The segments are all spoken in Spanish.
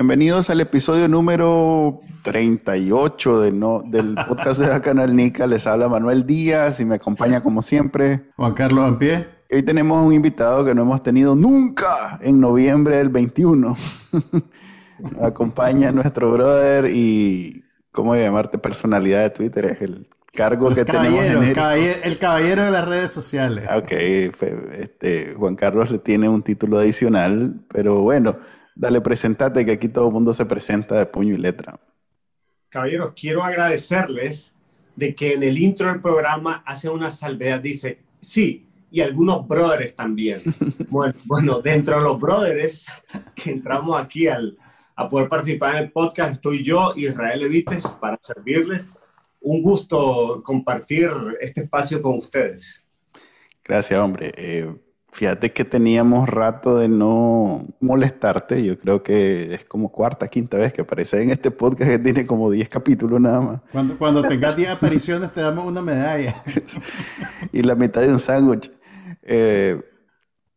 Bienvenidos al episodio número 38 de no, del podcast de Canal Nica. Les habla Manuel Díaz y me acompaña como siempre Juan Carlos Ampie. Hoy tenemos un invitado que no hemos tenido nunca en noviembre del 21. acompaña nuestro brother y, ¿cómo llamarte? Personalidad de Twitter. Es el cargo que tenemos. el caballero de las redes sociales. Ok, este, Juan Carlos tiene un título adicional, pero bueno. Dale, presentate, que aquí todo el mundo se presenta de puño y letra. Caballeros, quiero agradecerles de que en el intro del programa hace una salvedad, dice, sí, y algunos brothers también. bueno, bueno, dentro de los brothers que entramos aquí al, a poder participar en el podcast, estoy yo, Israel Evites, para servirles. Un gusto compartir este espacio con ustedes. Gracias, hombre. Eh, Fíjate que teníamos rato de no molestarte. Yo creo que es como cuarta, quinta vez que aparece en este podcast que tiene como 10 capítulos nada más. Cuando, cuando tengas 10 apariciones te damos una medalla. y la mitad de un sándwich. Eh,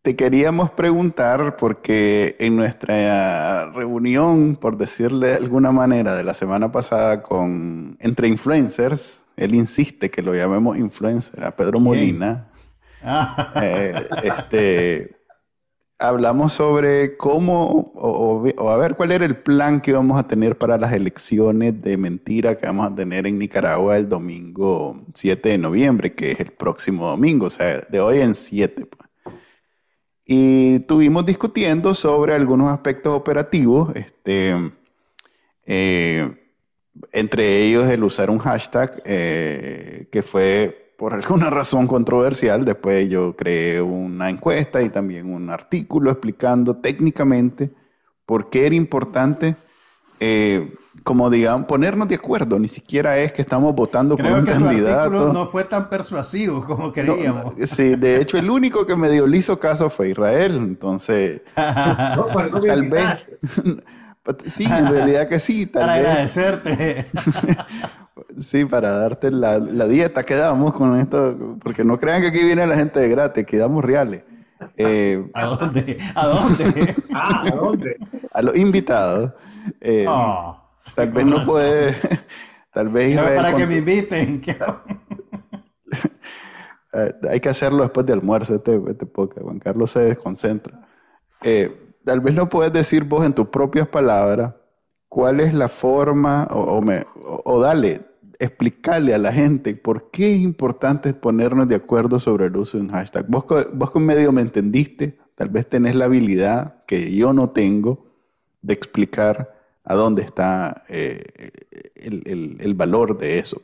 te queríamos preguntar porque en nuestra reunión, por decirle de alguna manera, de la semana pasada con entre influencers, él insiste que lo llamemos influencer a Pedro Molina eh, este, hablamos sobre cómo, o, a ver cuál era el plan que vamos a tener para las elecciones de mentira que vamos a tener en Nicaragua el domingo 7 de noviembre, que es el próximo domingo, o sea, de hoy en 7. Pues. Y tuvimos discutiendo sobre algunos aspectos operativos, este, eh, entre ellos el usar un hashtag eh, que fue por alguna razón controversial, después yo creé una encuesta y también un artículo explicando técnicamente por qué era importante, eh, como digamos, ponernos de acuerdo. Ni siquiera es que estamos votando por un que candidato. Tu artículo no fue tan persuasivo como creíamos. sí, de hecho, el único que me dio liso caso fue Israel. Entonces, tal vez. sí, en realidad que sí. Tal Para agradecerte. Sí, para darte la, dieta que damos con esto, porque no crean que aquí viene la gente de gratis, que damos reales. Eh, ¿A dónde? ¿A dónde? ah, ¿a dónde? A los invitados. Eh, oh, tal vez no puede. Tal vez. para que me inviten. Eh, hay que hacerlo después de almuerzo, este, este podcast. Juan Carlos se desconcentra. tal vez no puedes decir vos en tus propias palabras cuál es la forma, o, me, o dale, explicarle a la gente por qué es importante ponernos de acuerdo sobre el uso de un hashtag. Vos, vos con medio me entendiste, tal vez tenés la habilidad que yo no tengo de explicar a dónde está eh, el, valor de eso.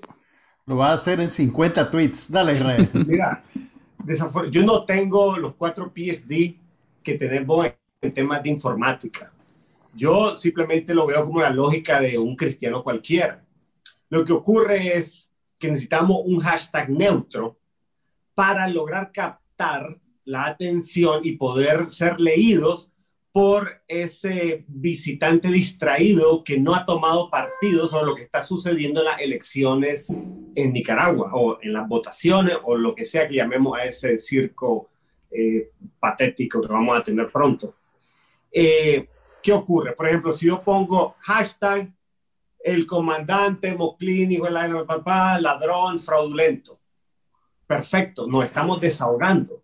Lo va a hacer en 50 tweets. Dale, Israel. Mira, yo no tengo los cuatro PSD que tenemos en temas de informática. Yo simplemente lo veo como la lógica de un cristiano cualquiera lo que ocurre es que necesitamos un hashtag neutro para lograr captar la atención y poder ser leídos por ese visitante distraído que no ha tomado partido sobre lo que está sucediendo en las elecciones en Nicaragua o en las votaciones o lo que sea que llamemos a ese circo eh, patético que vamos a tener pronto. Eh, ¿Qué ocurre? Por ejemplo, si yo pongo hashtag el comandante Moclín, hijo de papá, ladrón, fraudulento. Perfecto, nos estamos desahogando.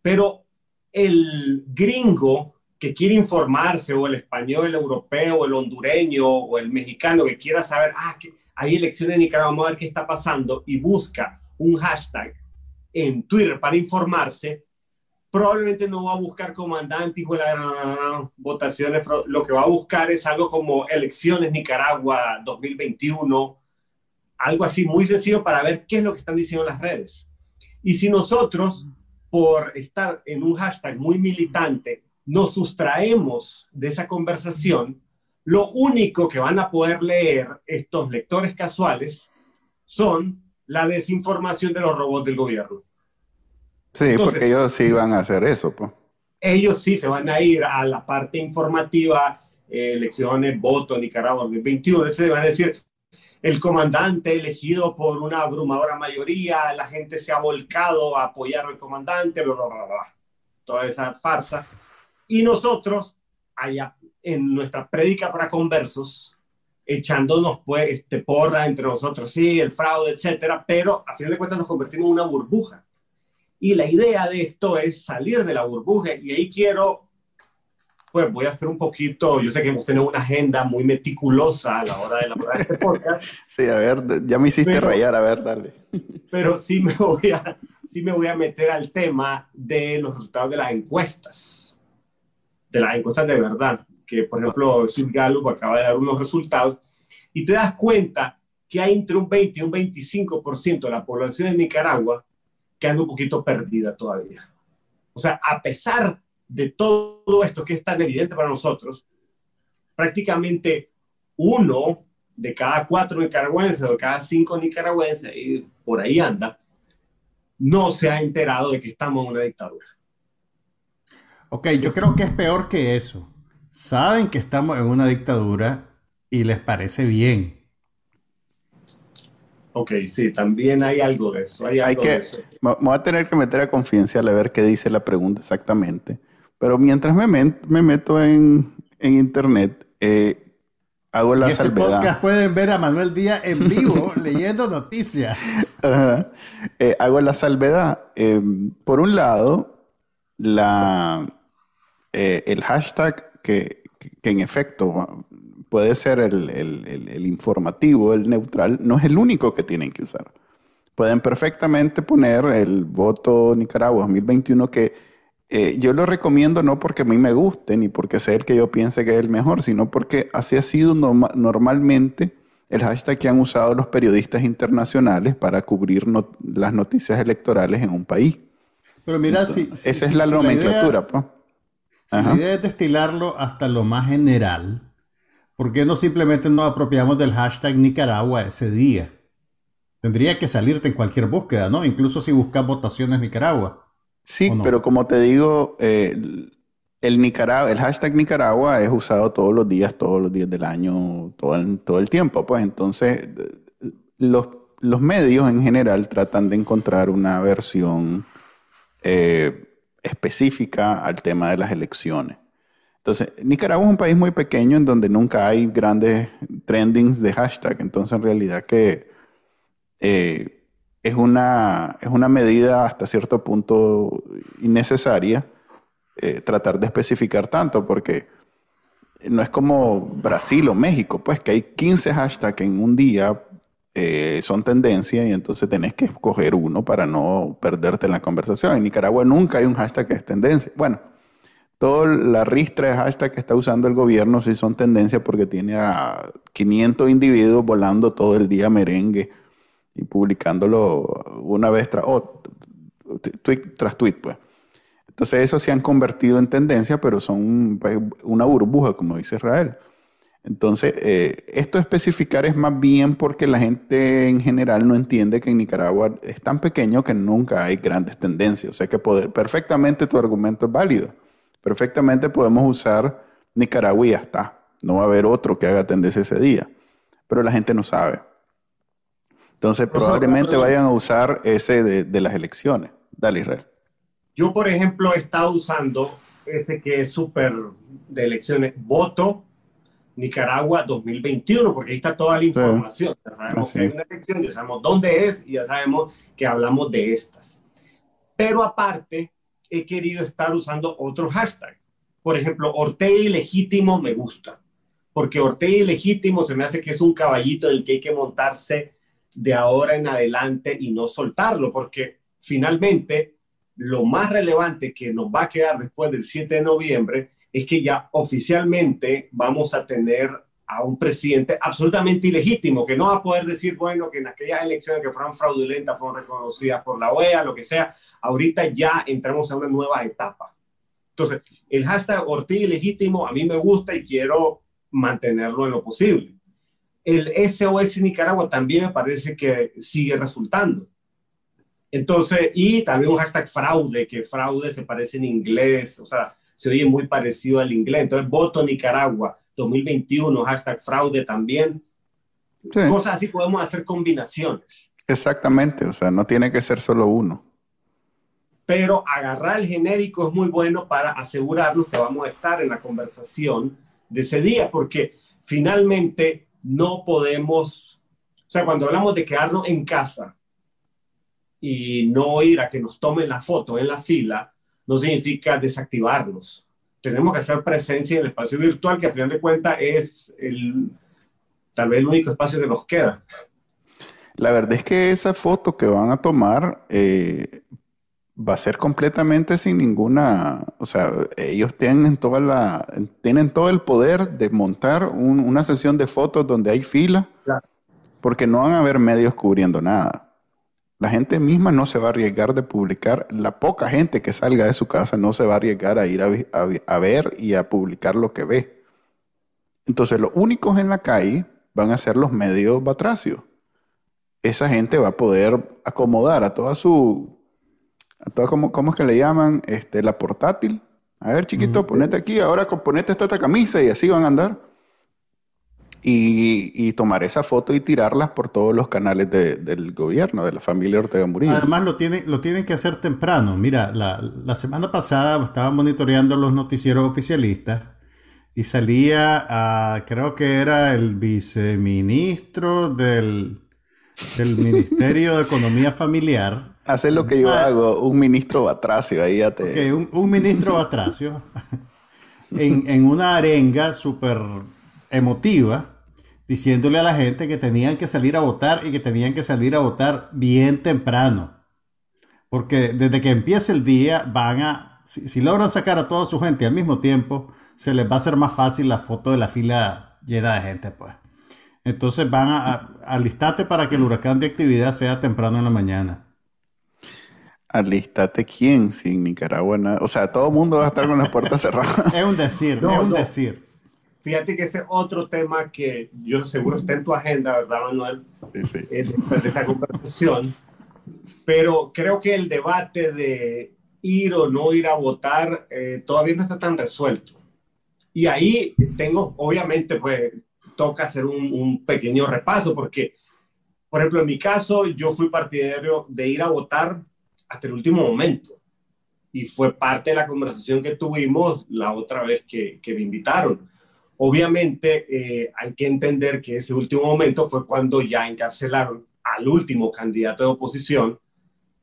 Pero el gringo que quiere informarse, o el español, el europeo, el hondureño, o el mexicano que quiera saber, ah, que hay elecciones en Nicaragua, vamos a ver qué está pasando, y busca un hashtag en Twitter para informarse, probablemente no va a buscar comandante votaciones, lo que va a buscar es algo como elecciones Nicaragua 2021, algo así muy sencillo para ver qué es lo que están diciendo las redes. Y si nosotros, por estar en un hashtag muy militante, nos sustraemos de esa conversación, Lo único que van a poder leer estos lectores casuales son la desinformación de los robots del gobierno. Sí, porque ellos sí van a hacer eso. Pues. Ellos sí se van a ir a la parte informativa, eh, elecciones, voto, Nicaragua 2021, se van a decir, el comandante elegido por una abrumadora mayoría, la gente se ha volcado a apoyar al comandante, bla, bla, bla, toda esa farsa. Y nosotros, allá en nuestra prédica para conversos, echándonos pues, este, porra entre nosotros, sí, el fraude, etcétera, pero a final de cuentas nos convertimos en una burbuja. Y la idea de esto es salir de la burbuja, y ahí quiero pues voy a hacer un poquito, yo sé que hemos tenido una agenda muy meticulosa a la hora de elaborar este podcast. Sí, a ver, ya me hiciste rayar, a ver, dale. Pero sí me, voy a, sí me voy a meter al tema de los resultados de las encuestas, de las encuestas de verdad, que por ejemplo Sid Gallup acaba de dar unos resultados y te das cuenta que hay entre un 20 y un 25% de la población de Nicaragua que anda un poquito perdida todavía. O sea, a pesar de todo esto que es tan evidente para nosotros, prácticamente uno de cada cuatro nicaragüenses o de cada cinco nicaragüenses, y por ahí anda, no se ha enterado de que estamos en una dictadura. Ok, yo creo que es peor que eso. Saben que estamos en una dictadura y les parece bien. Ok, sí, también hay algo de eso. Hay, que, Me voy a tener que meter a confidencial a ver qué dice la pregunta exactamente. Pero mientras me, me meto en, en internet, eh, hago la en este podcast pueden ver a Manuel Díaz en vivo leyendo noticias. Eh, hago la salvedad. Eh, por un lado, la, el hashtag que, que, en efecto puede ser el, el, el, informativo, el neutral, no es el único que tienen que usar. Pueden perfectamente poner el voto Nicaragua 2021 que eh, yo lo recomiendo no porque a mí me guste ni porque sea el que yo piense que es el mejor, sino porque así ha sido normalmente el hashtag que han usado los periodistas internacionales para cubrir las noticias electorales en un país. Pero mira, si, esa es la nomenclatura. pues. la idea es destilarlo hasta lo más general, ¿por qué no simplemente nos apropiamos del hashtag Nicaragua ese día? Tendría que salirte en cualquier búsqueda, ¿no? Incluso si buscas votaciones Nicaragua. Sí, pero como te digo, eh, el, Nicaragua, el hashtag Nicaragua es usado todos los días, todos los días del año, todo el, todo el tiempo. Pues entonces, los, los, medios en general tratan de encontrar una versión eh, específica al tema de las elecciones. Entonces, Nicaragua es un país muy pequeño en donde nunca hay grandes trendings de hashtag. Entonces, en realidad que... Eh, es una, es una medida hasta cierto punto innecesaria eh, tratar de especificar tanto, porque no es como Brasil o México, pues que hay 15 hashtags en un día, eh, son tendencia y entonces tenés que escoger uno para no perderte en la conversación. En Nicaragua nunca hay un hashtag que es tendencia. Bueno, toda la ristra de hashtag que está usando el gobierno sí son tendencia porque tiene a 500 individuos volando todo el día merengue y publicándolo una vez tras, tweet, tras tweet, pues. Entonces eso se han convertido en tendencia, pero son una burbuja, como dice Israel. Entonces, eh, esto especificar es más bien porque la gente en general no entiende que en Nicaragua es tan pequeño que nunca hay grandes tendencias. O sea que poder, perfectamente tu argumento es válido. Perfectamente podemos usar Nicaragua y ya está. No va a haber otro que haga tendencia ese día. Pero la gente no sabe. Entonces probablemente vayan a usar ese de, las elecciones. Dale, Israel. Yo, por ejemplo, he estado usando ese que es súper de elecciones, voto Nicaragua 2021, porque ahí está toda la información. Ya sabemos que hay una elección, ya sabemos dónde es y ya sabemos que hablamos de estas. Pero aparte, he querido estar usando otro hashtag. Por ejemplo, Ortega ilegítimo me gusta, porque Ortega ilegítimo se me hace que es un caballito del que hay que montarse de ahora en adelante y no soltarlo, porque finalmente lo más relevante que nos va a quedar después del 7 de noviembre es que ya oficialmente vamos a tener a un presidente absolutamente ilegítimo, que no va a poder decir, bueno, que en aquellas elecciones que fueron fraudulentas fueron reconocidas por la OEA, lo que sea, ahorita ya entramos a una nueva etapa. Entonces, el hashtag Ortiz ilegítimo a mí me gusta y quiero mantenerlo en lo posible. El SOS Nicaragua también me parece que sigue resultando. Entonces, y también un hashtag fraude, que fraude se parece en inglés, o sea, se oye muy parecido al inglés. Entonces, voto Nicaragua 2021, hashtag fraude también. Cosas así podemos hacer combinaciones. Exactamente, o sea, no tiene que ser solo uno. Pero agarrar el genérico es muy bueno para asegurarnos que vamos a estar en la conversación de ese día, porque finalmente no podemos, o sea, cuando hablamos de quedarnos en casa y no ir a que nos tomen la foto en la fila, no significa desactivarnos. Tenemos que hacer presencia en el espacio virtual, que a final de cuentas es el, tal vez el único espacio que nos queda. La verdad es que esa foto que van a tomar eh, va a ser completamente sin ninguna, o sea, ellos tienen, toda la, tienen todo el poder de montar una sesión de fotos donde hay fila, porque no van a haber medios cubriendo nada. La gente misma no se va a arriesgar de publicar, la poca gente que salga de su casa no se va a arriesgar a ir a, ver y a publicar lo que ve. Entonces, los únicos en la calle van a ser los medios batracios. Esa gente va a poder acomodar a toda su ¿cómo, es que le llaman? Este, la portátil. A ver, chiquito, ponete aquí, ahora ponete esta, camisa y así van a andar. Y, tomar esa foto y tirarlas por todos los canales del gobierno, de la familia Ortega Murillo. Además, lo, tiene, lo tienen que hacer temprano. Mira, la, la semana pasada estaba monitoreando los noticieros oficialistas y salía, a, creo que era el viceministro del, del Ministerio de Economía Familiar Hacer lo que yo ah. hago, un ministro batracio, ahí ya te... un, ministro batracio en, una arenga súper emotiva, diciéndole a la gente que tenían que salir a votar y que tenían que salir a votar bien temprano. Porque desde que empiece el día van a, si, logran sacar a toda su gente al mismo tiempo, se les va a hacer más fácil la foto de la fila llena de gente, pues. Entonces van a, a alistarte para que el huracán de actividad sea temprano en la mañana. Alístate quién sin Nicaragua. O sea, todo el mundo va a estar con las puertas cerradas. es un decir, es un decir. Fíjate que ese es otro tema que yo seguro está en tu agenda, ¿verdad, Manuel? Sí, sí. Eh, después de esta conversación. Pero creo que el debate de ir o no ir a votar eh, todavía no está tan resuelto. Y ahí tengo, obviamente, pues toca hacer un, un pequeño repaso, porque, por ejemplo, en mi caso, yo fui partidario de ir a votar hasta el último momento. Y fue parte de la conversación que tuvimos la otra vez que, que me invitaron. Obviamente eh, hay que entender que ese último momento fue cuando ya encarcelaron al último candidato de oposición,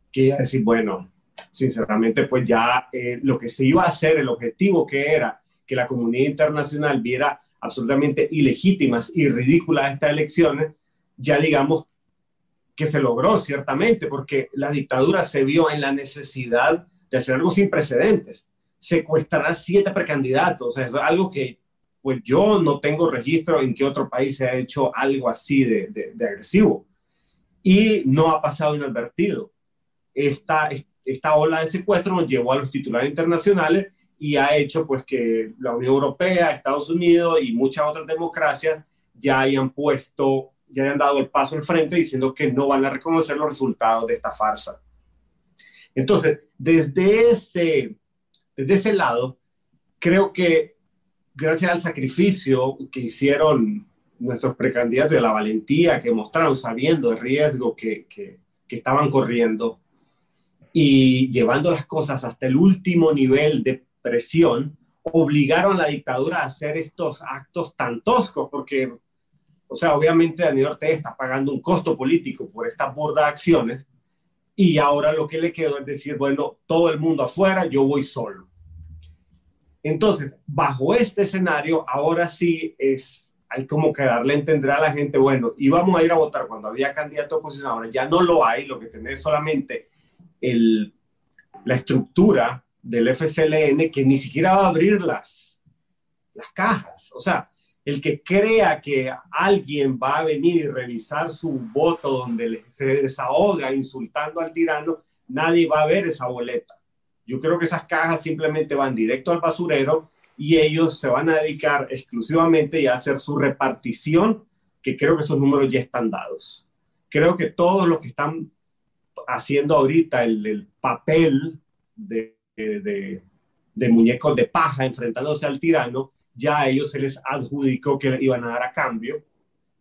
que iba a decir, bueno, sinceramente, pues ya eh, lo que se iba a hacer, el objetivo que era que la comunidad internacional viera absolutamente ilegítimas y ridículas estas elecciones, ya digamos que se logró ciertamente, porque la dictadura se vio en la necesidad de hacer algo sin precedentes, secuestrar siete precandidatos, o sea, es algo que pues yo no tengo registro en que otro país se ha hecho algo así de, de, agresivo. Y no ha pasado inadvertido. Esta, esta ola de secuestro nos llevó a los titulares internacionales y ha hecho pues que la Unión Europea, Estados Unidos y muchas otras democracias ya hayan puesto ya hayan dado el paso al frente diciendo que no van a reconocer los resultados de esta farsa. Entonces, desde ese, desde ese lado, creo que gracias al sacrificio que hicieron nuestros precandidatos y a la valentía que mostraron sabiendo el riesgo que, que, estaban corriendo y llevando las cosas hasta el último nivel de presión, obligaron a la dictadura a hacer estos actos tan toscos, porque o sea, obviamente Daniel Ortega está pagando un costo político por estas burdas acciones y ahora lo que le quedó es decir, bueno, todo el mundo afuera, yo voy solo. Entonces, bajo este escenario, ahora sí es, hay como que darle a entender a la gente, bueno, íbamos a ir a votar cuando había candidato oposición, ahora ya no lo hay, lo que tenés es solamente el, la estructura del FCLN que ni siquiera va a abrir las, las cajas. O sea, el que crea que alguien va a venir y revisar su voto donde se desahoga insultando al tirano, nadie va a ver esa boleta. Yo creo que esas cajas simplemente van directo al basurero y ellos se van a dedicar exclusivamente a hacer su repartición, que creo que esos números ya están dados. Creo que todos los que están haciendo ahorita el, papel de, de, de, muñecos de paja enfrentándose al tirano, ya a ellos se les adjudicó que iban a dar a cambio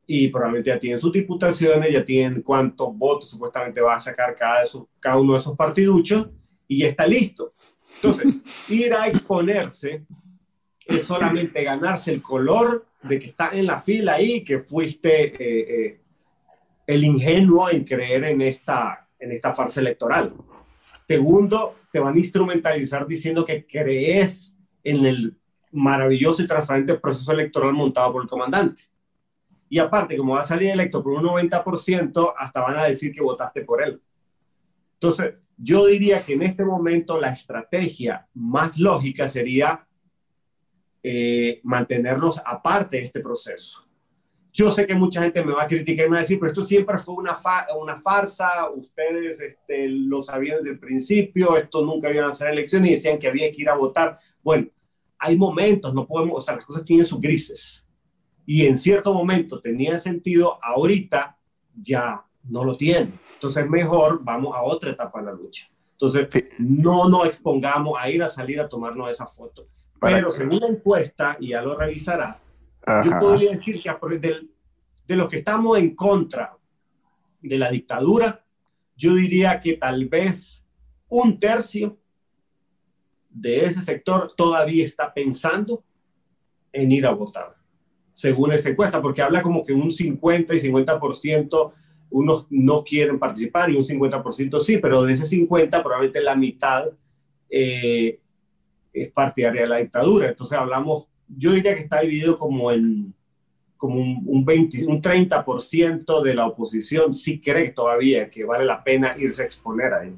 y probablemente ya tienen sus diputaciones, ya tienen cuántos votos supuestamente va a sacar cada, cada uno de esos partiduchos y ya está listo. Entonces, ir a exponerse es solamente ganarse el color de que está en la fila ahí, que fuiste eh, eh, el ingenuo en creer en esta, en esta farsa electoral. Segundo, te van a instrumentalizar diciendo que crees en el maravilloso y transparente proceso electoral montado por el comandante. Y aparte, como va a salir electo por un 90%, hasta van a decir que votaste por él. Entonces, yo diría que en este momento la estrategia más lógica sería eh, mantenernos aparte de este proceso. Yo sé que mucha gente me va a criticar y me va a decir, pero esto siempre fue una, una farsa, ustedes este, lo sabían desde el principio, esto nunca iban a hacer elecciones y decían que había que ir a votar. Bueno, hay momentos, no podemos, o sea, las cosas tienen sus grises. Y en cierto momento tenía sentido, ahorita ya no lo tiene. Entonces, mejor vamos a otra etapa de la lucha. Entonces, no nos expongamos a ir a salir a tomarnos esa foto. Pero según la encuesta, y ya lo revisarás, yo podría decir que de, de los que estamos en contra de la dictadura, yo diría que tal vez un tercio de ese sector todavía está pensando en ir a votar, según esa encuesta, porque habla como que un 50 y 50% unos no quieren participar y un 50% sí, pero de ese 50 probablemente la mitad eh, es partidaria de la dictadura. Entonces hablamos, yo diría que está dividido como en como un, un, 20, un 30% de la oposición sí cree todavía que vale la pena irse a exponer ahí.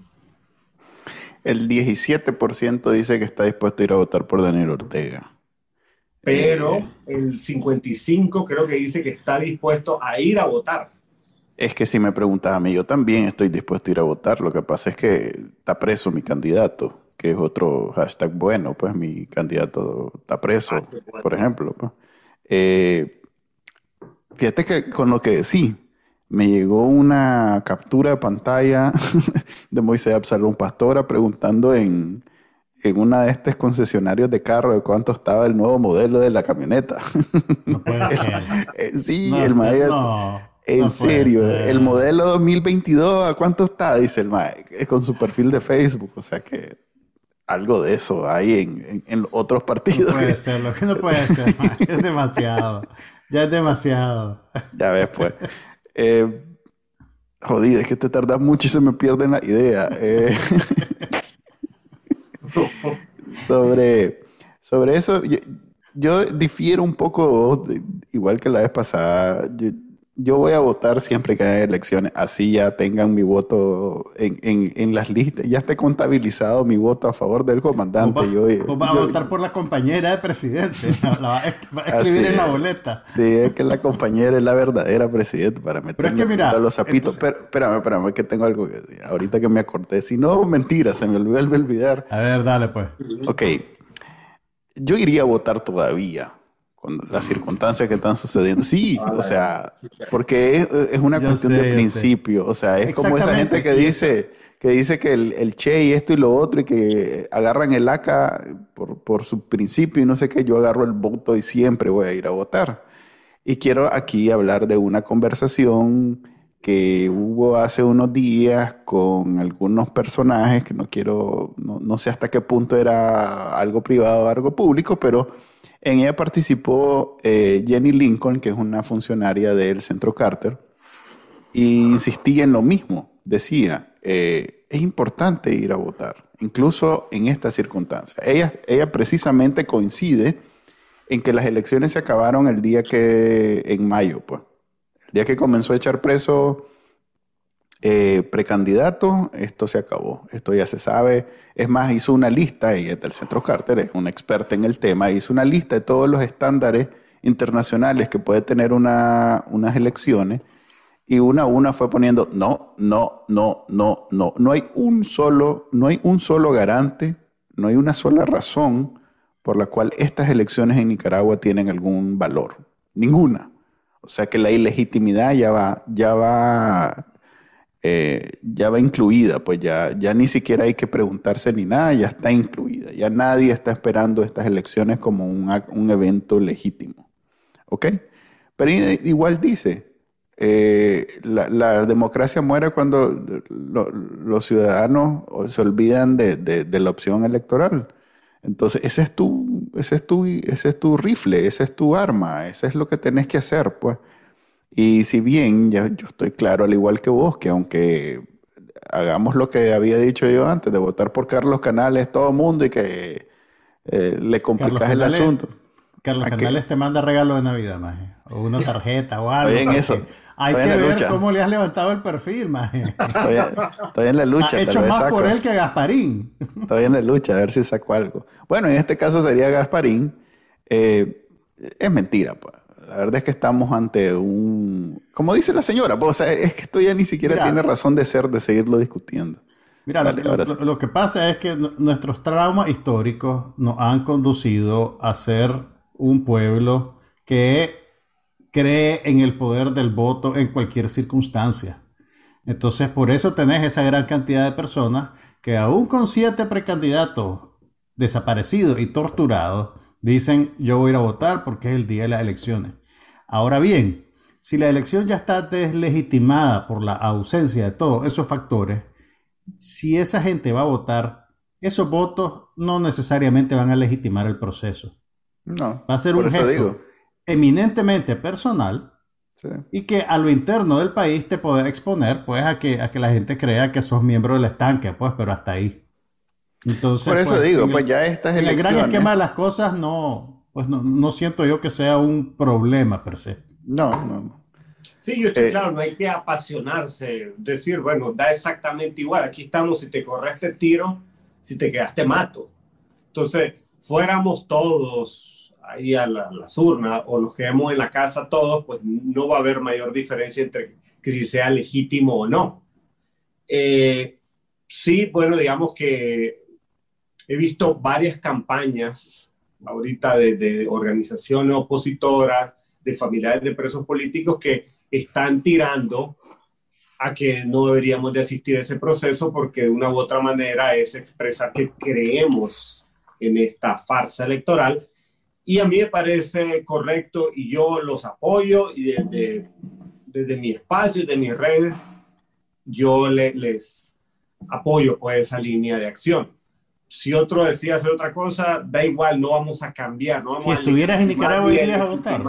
El 17% dice que está dispuesto a ir a votar por Daniel Ortega. Pero eh, el 55 creo que dice que está dispuesto a ir a votar. Es que si me preguntas a mí, yo también estoy dispuesto a ir a votar. Lo que pasa es que está preso mi candidato que es otro hashtag bueno, pues mi candidato está preso, ah, por ejemplo. Pues. Eh, fíjate que con lo que sí, me llegó una captura de pantalla de Moisés Absalón Pastora preguntando en, en una de estos concesionarios de carro de cuánto estaba el nuevo modelo de la camioneta. No puede ser. Eh, sí, el maestro. En serio, el modelo 2022, ¿a cuánto está? Dice el maestro, con su perfil de Facebook. O sea que algo de eso hay en, en, otros partidos. No puede ser, lo que no puede ser, es demasiado. Ya es demasiado. Ya ves, pues. Eh, jodido, es que te tardas mucho y se me pierden la idea. Eh, sobre, sobre eso, yo, yo, difiero un poco, igual que la vez pasada yo voy a votar siempre que haya elecciones, así ya tengan mi voto en, en, en, las listas, ya esté contabilizado mi voto a favor del comandante. yo, a votar por la compañera de presidente, la, va, a escribir en la boleta. Sí, es que la compañera es la verdadera presidente para meter es que mira, los zapitos. Pero, espérame, espérame, que tengo algo que ahorita que me acordé. Si no, mentira, se me vuelve a olvidar. A ver, dale pues. Ok, yo iría a votar todavía con las circunstancias que están sucediendo. Sí, o sea, porque es, una cuestión de principio. O sea, es como esa gente que dice que dice que el, el, Che y esto y lo otro y que agarran el ACA por, por su principio y no sé qué, yo agarro el voto y siempre voy a ir a votar. Y quiero aquí hablar de una conversación que hubo hace unos días con algunos personajes que no quiero, no, no sé hasta qué punto era algo privado o algo público, pero en ella participó eh, Jenny Lincoln, que es una funcionaria del Centro Carter, y insistía en lo mismo. Decía, eh, es importante ir a votar, incluso en esta circunstancia. Ella, ella precisamente coincide en que las elecciones se acabaron el día que, en mayo, pues. El día que comenzó a echar preso eh, precandidato, esto se acabó, esto ya se sabe. Es más, hizo una lista, ella del Centro Carter, es una experta en el tema, hizo una lista de todos los estándares internacionales que puede tener una, unas elecciones y una a una fue poniendo no, no, no, no, no. No hay un solo, no hay un solo garante, no hay una sola razón por la cual estas elecciones en Nicaragua tienen algún valor. Ninguna. O sea que la ilegitimidad ya va, ya va, eh, ya va incluida, pues ya, ya ni siquiera hay que preguntarse ni nada, ya está incluida. Ya nadie está esperando estas elecciones como un, un evento legítimo. ¿Ok? Pero igual dice, eh, la, democracia muere cuando los ciudadanos se olvidan de, de, la opción electoral. Entonces, ese es, tu, ese, es tu, ese es tu rifle, ese es tu arma, ese es lo que tenés que hacer, pues. Y si bien ya, yo estoy claro, al igual que vos, que aunque hagamos lo que había dicho yo antes, de votar por Carlos Canales todo el mundo y que eh, le complicas el asunto. Carlos Canales te manda regalo de Navidad, maje. O una tarjeta o algo. Estoy en eso. Hay que ver cómo le has levantado el perfil, maje. Estoy, en la lucha. Ha hecho más por él que Gasparín. Estoy en la lucha, a ver si saco algo. Bueno, en este caso sería Gasparín. Eh, es mentira, pues. La verdad es que estamos ante un... Como dice la señora, pues, es que esto ya ni siquiera tiene razón de ser, de seguirlo discutiendo. Mira, lo, que pasa es que nuestros traumas históricos nos han conducido a ser un pueblo que cree en el poder del voto en cualquier circunstancia. Entonces, por eso tenés esa gran cantidad de personas que aún con siete precandidatos desaparecidos y torturados, dicen yo voy a ir a votar porque es el día de las elecciones. Ahora bien, si la elección ya está deslegitimada por la ausencia de todos esos factores, si esa gente va a votar, esos votos no necesariamente van a legitimar el proceso. No. Va a ser un gesto eminentemente personal y que a lo interno del país te puede exponer pues a que, a que la gente crea que sos miembro del estanque, pues, pero hasta ahí. Entonces, Por eso pues, digo, pues ya estas elecciones... En el gran esquema de las cosas no, pues no, siento yo que sea un problema per se. No, no, Sí, yo estoy eh, claro, no hay que apasionarse, decir, bueno, da exactamente igual, aquí estamos, si te correste tiro, si te quedaste mato. Entonces, fuéramos todos ahí a, las urnas o los que vemos en la casa todos, pues no va a haber mayor diferencia entre que si sea legítimo o no. Eh, sí, bueno, digamos que he visto varias campañas ahorita de, de organizaciones opositoras, de familiares de presos políticos que están tirando a que no deberíamos de asistir a ese proceso porque de una u otra manera es expresar que creemos en esta farsa electoral y a mí me parece correcto y yo los apoyo y desde, desde mi espacio y de mis redes, yo les apoyo pues esa línea de acción. Si otro decía hacer otra cosa, da igual, no vamos a cambiar. No si estuvieras en Nicaragua, irías a votar.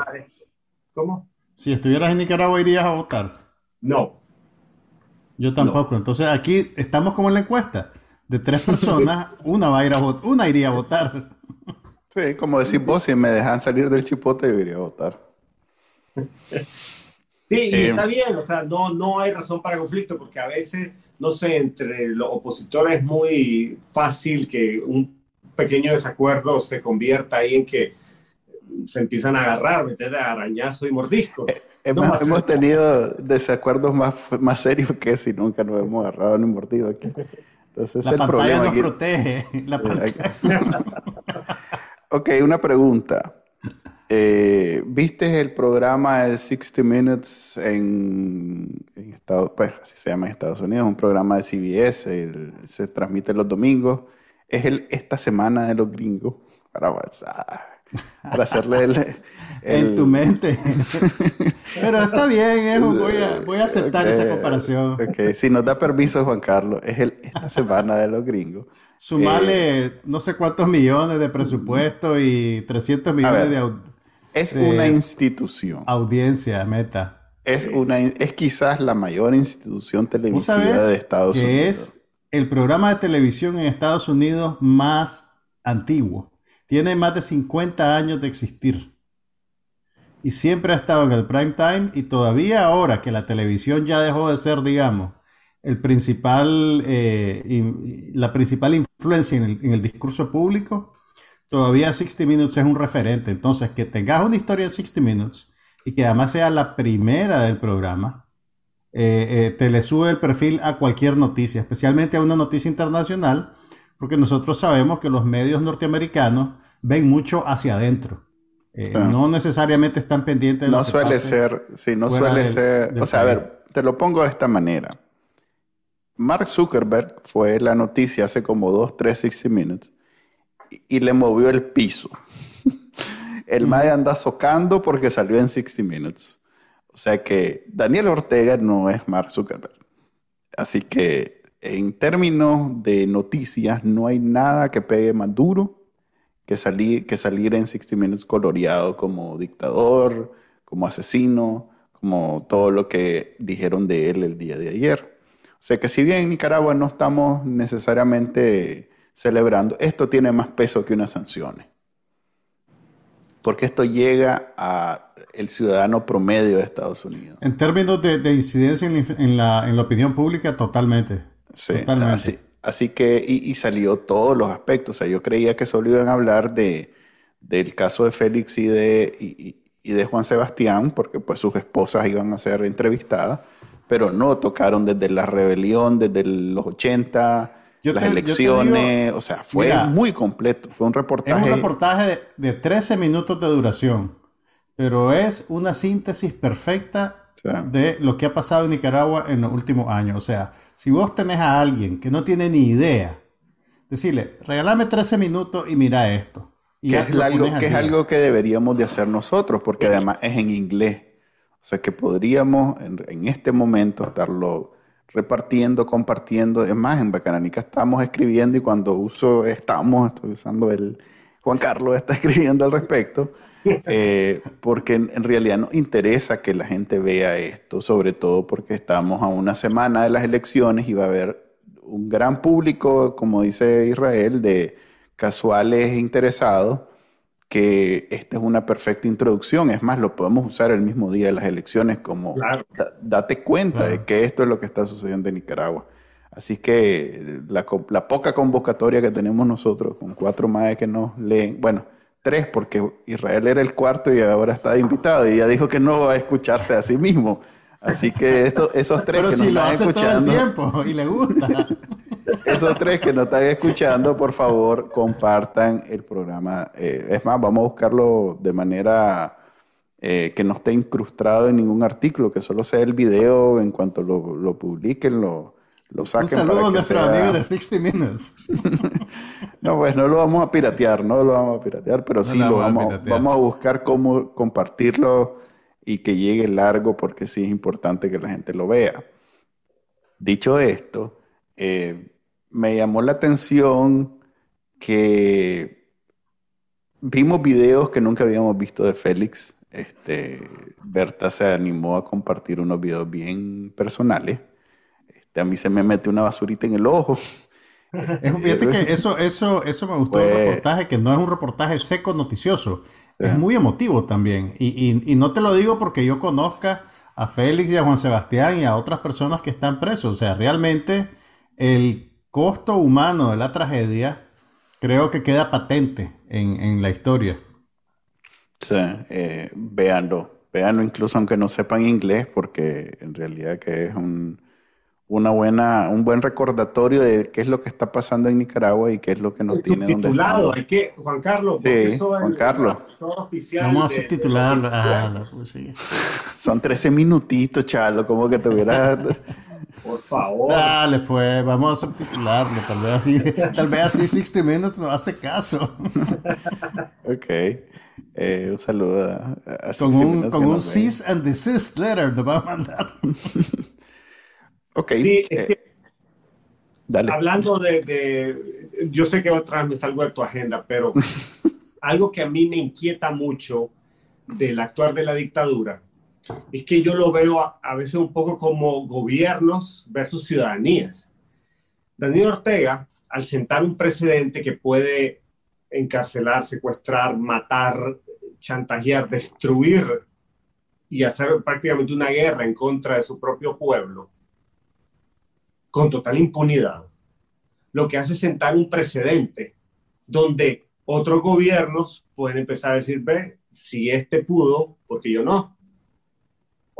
¿Cómo? Si estuvieras en Nicaragua, irías a votar. No. Yo tampoco. Entonces aquí estamos como en la encuesta. De tres personas, una va a ir a votar, una iría a votar. Sí, como decís vos, si me dejan salir del chipote, yo iría a votar. Sí, y eh, está bien, o sea, no, no hay razón para conflicto, porque a veces, no sé, entre los opositores es muy fácil que un pequeño desacuerdo se convierta ahí en que se empiezan a agarrar, meter a arañazo y mordisco. Eh, hemos, tenido desacuerdos más, más serios que si nunca nos hemos agarrado ni mordido aquí. Entonces, la el pantalla problema nos protege. La pantalla. Ok, una pregunta. Eh, ¿Viste el programa de 60 Minutes en, Estados pues así se llama en Estados Unidos, un programa de CBS, se transmite los domingos. Es el esta semana de los gringos para para hacerle el, en tu mente. Pero está bien, voy, a, voy a aceptar esa comparación. Ok, si nos da permiso Juan Carlos, es el esta semana de los gringos. Sumarle eh, no sé cuántos millones de presupuesto y 300 millones de... Es una institución. Audiencia, meta. Es, una, es quizás la mayor institución televisiva de Estados que Unidos. Es el programa de televisión en Estados Unidos más antiguo. Tiene más de 50 años de existir. Y siempre ha estado en el prime time y todavía ahora que la televisión ya dejó de ser, digamos, el principal, eh, la principal influencia en el, discurso público, todavía 60 Minutes es un referente. Entonces, que tengas una historia de 60 Minutes y que además sea la primera del programa, eh, eh, te le sube el perfil a cualquier noticia, especialmente a una noticia internacional, porque nosotros sabemos que los medios norteamericanos ven mucho hacia adentro. Eh, no necesariamente están pendientes de no lo que suele ser, sí, no suele ser. o sea, a ver, te lo pongo de esta manera. Mark Zuckerberg fue la noticia hace como dos, tres 60 Minutes y, le movió el piso. el MAE anda socando porque salió en 60 Minutes. O sea que Daniel Ortega no es Mark Zuckerberg. Así que en términos de noticias no hay nada que pegue más duro que salir, que salir en 60 Minutes coloreado como dictador, como asesino, como todo lo que dijeron de él el día de ayer. O sea que si bien en Nicaragua no estamos necesariamente celebrando, esto tiene más peso que unas sanciones. Porque esto llega a el ciudadano promedio de Estados Unidos. En términos de, incidencia en la, en la, opinión pública, totalmente. Sí, totalmente. Así, que, y, salió todos los aspectos. O sea, yo creía que solo iban a hablar de, del caso de Félix y de, y de Juan Sebastián, porque pues sus esposas iban a ser entrevistadas, pero no tocaron desde la rebelión, desde los 80, las elecciones, o sea, fue muy completo, fue un reportaje. Es un reportaje de, 13 minutos de duración, pero es una síntesis perfecta de lo que ha pasado en Nicaragua en los últimos años. O sea, si vos tenés a alguien que no tiene ni idea, decirle, regálame 13 minutos y mira esto que, es algo, que es algo que deberíamos de hacer nosotros, porque además es en inglés. O sea que podríamos en, este momento estarlo repartiendo, compartiendo. Es más, en Bacananica estamos escribiendo y cuando uso estamos, estoy usando el... Juan Carlos está escribiendo al respecto, eh, porque en, realidad nos interesa que la gente vea esto, sobre todo porque estamos a una semana de las elecciones y va a haber un gran público, como dice Israel, de casuales interesados que esta es una perfecta introducción. Es más, lo podemos usar el mismo día de las elecciones como date cuenta de que esto es lo que está sucediendo en Nicaragua. Así que la, poca convocatoria que tenemos nosotros, con cuatro más que nos leen, bueno, tres, porque Israel era el cuarto y ahora está invitado y ya dijo que no va a escucharse a sí mismo. Así que esto, esos tres que nos lo están escuchando, todo el tiempo y le gusta. Esos tres que nos están escuchando, por favor, compartan el programa. Eh, es más, vamos a buscarlo de manera eh, que no esté incrustado en ningún artículo, que solo sea el video en cuanto lo, lo publiquen, lo, lo saquen. Un saludo a nuestro amigo de 60 Minutes. no, pues no lo vamos a piratear, no lo vamos a piratear, pero sí lo vamos, a vamos a buscar cómo compartirlo y que llegue largo porque sí es importante que la gente lo vea. Dicho esto, eh, me llamó la atención que vimos videos que nunca habíamos visto de Félix. Este, Berta se animó a compartir unos videos bien personales. Este, a mí se me mete una basurita en el ojo. Es, fíjate que eso, eso, eso me gustó pues reportaje, que no es un reportaje seco noticioso, es muy emotivo también. Y, y, no te lo digo porque yo conozca a Félix y a Juan Sebastián y a otras personas que están presos. O sea, realmente el costo humano de la tragedia creo que queda patente en, la historia. Sí, eh, véanlo, véanlo incluso aunque no sepan inglés, porque en realidad que es un, una buena, un buen recordatorio de qué es lo que está pasando en Nicaragua y qué es lo que nos tiene donde estamos. hay que, Juan Carlos, sí, Juan Carlos. Vamos a subtitularlo. Ah, Son 13 minutitos, Chalo, como que te hubieras... Por favor. Dale, pues, vamos a subtitularlo. Tal vez así, tal vez así 60 Minutes no hace caso. ok. Eh, un saludo a, Con un, con un cease and desist letter te va a mandar. ok. Sí, es eh, que, dale. Hablando de, de, Yo sé que otra vez me salgo de tu agenda, pero algo que a mí me inquieta mucho del actuar de la dictadura es que yo lo veo a, veces un poco como gobiernos versus ciudadanías. Daniel Ortega, al sentar un precedente que puede encarcelar, secuestrar, matar, chantajear, destruir y hacer prácticamente una guerra en contra de su propio pueblo, con total impunidad, lo que hace sentar un precedente donde otros gobiernos pueden empezar a decir, ve, si este pudo, porque yo no?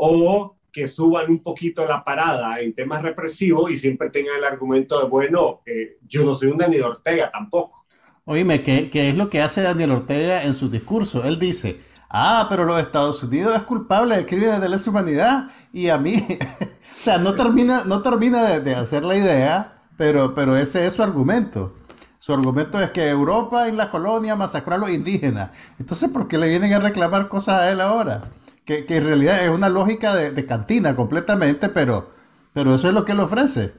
O que suban un poquito la parada en temas represivos y siempre tengan el argumento de, bueno, eh, yo no soy un Daniel Ortega tampoco. Oíme, ¿qué, ¿qué, es lo que hace Daniel Ortega en su discurso? Él dice, ah, pero los Estados Unidos es culpable de crímenes de lesa humanidad y a mí, o sea, no termina, no termina de, hacer la idea, pero, pero ese es su argumento. Su argumento es que Europa en la colonia masacró a los indígenas. Entonces, ¿por qué le vienen a reclamar cosas a él ahora? Que, que en realidad es una lógica de, cantina completamente, pero, pero eso es lo que él ofrece.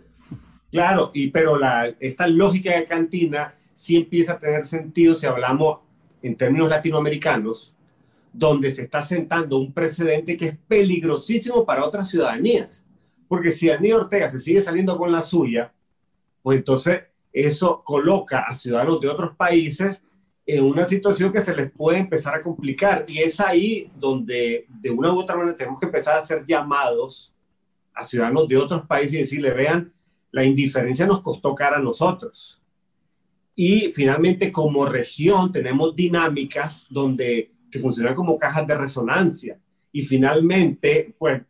Claro, y pero la, esta lógica de cantina sí empieza a tener sentido si hablamos en términos latinoamericanos, donde se está sentando un precedente que es peligrosísimo para otras ciudadanías. Porque si Daniel Ortega se sigue saliendo con la suya, pues entonces eso coloca a ciudadanos de otros países en una situación que se les puede empezar a complicar. Y es ahí donde de una u otra manera tenemos que empezar a hacer llamados a ciudadanos de otros países y decirle, vean, la indiferencia nos costó cara a nosotros. Y finalmente, como región, tenemos dinámicas donde, que funcionan como cajas de resonancia. Y finalmente, pues,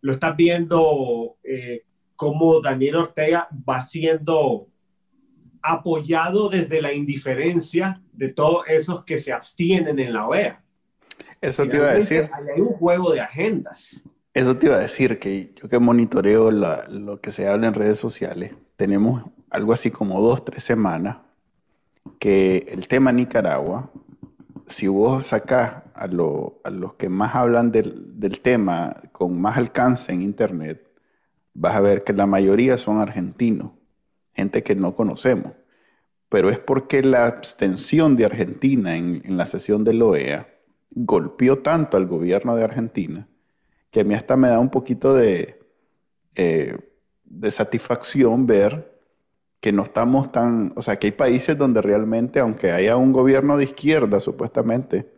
lo estás viendo eh, como Daniel Ortega va siendo apoyado desde la indiferencia de todos esos que se abstienen en la OEA. Eso te iba a decir. Hay un juego de agendas. Eso te iba a decir que yo que monitoreo la, lo que se habla en redes sociales, tenemos algo así como dos, tres semanas que el tema Nicaragua, si vos sacás a, lo, a los que más hablan del, del tema con más alcance en Internet, vas a ver que la mayoría son argentinos gente que no conocemos. Pero es porque la abstención de Argentina en, en la sesión de la OEA golpeó tanto al gobierno de Argentina que a mí hasta me da un poquito de, eh, de satisfacción ver que no estamos tan, o sea, que hay países donde realmente, aunque haya un gobierno de izquierda, supuestamente,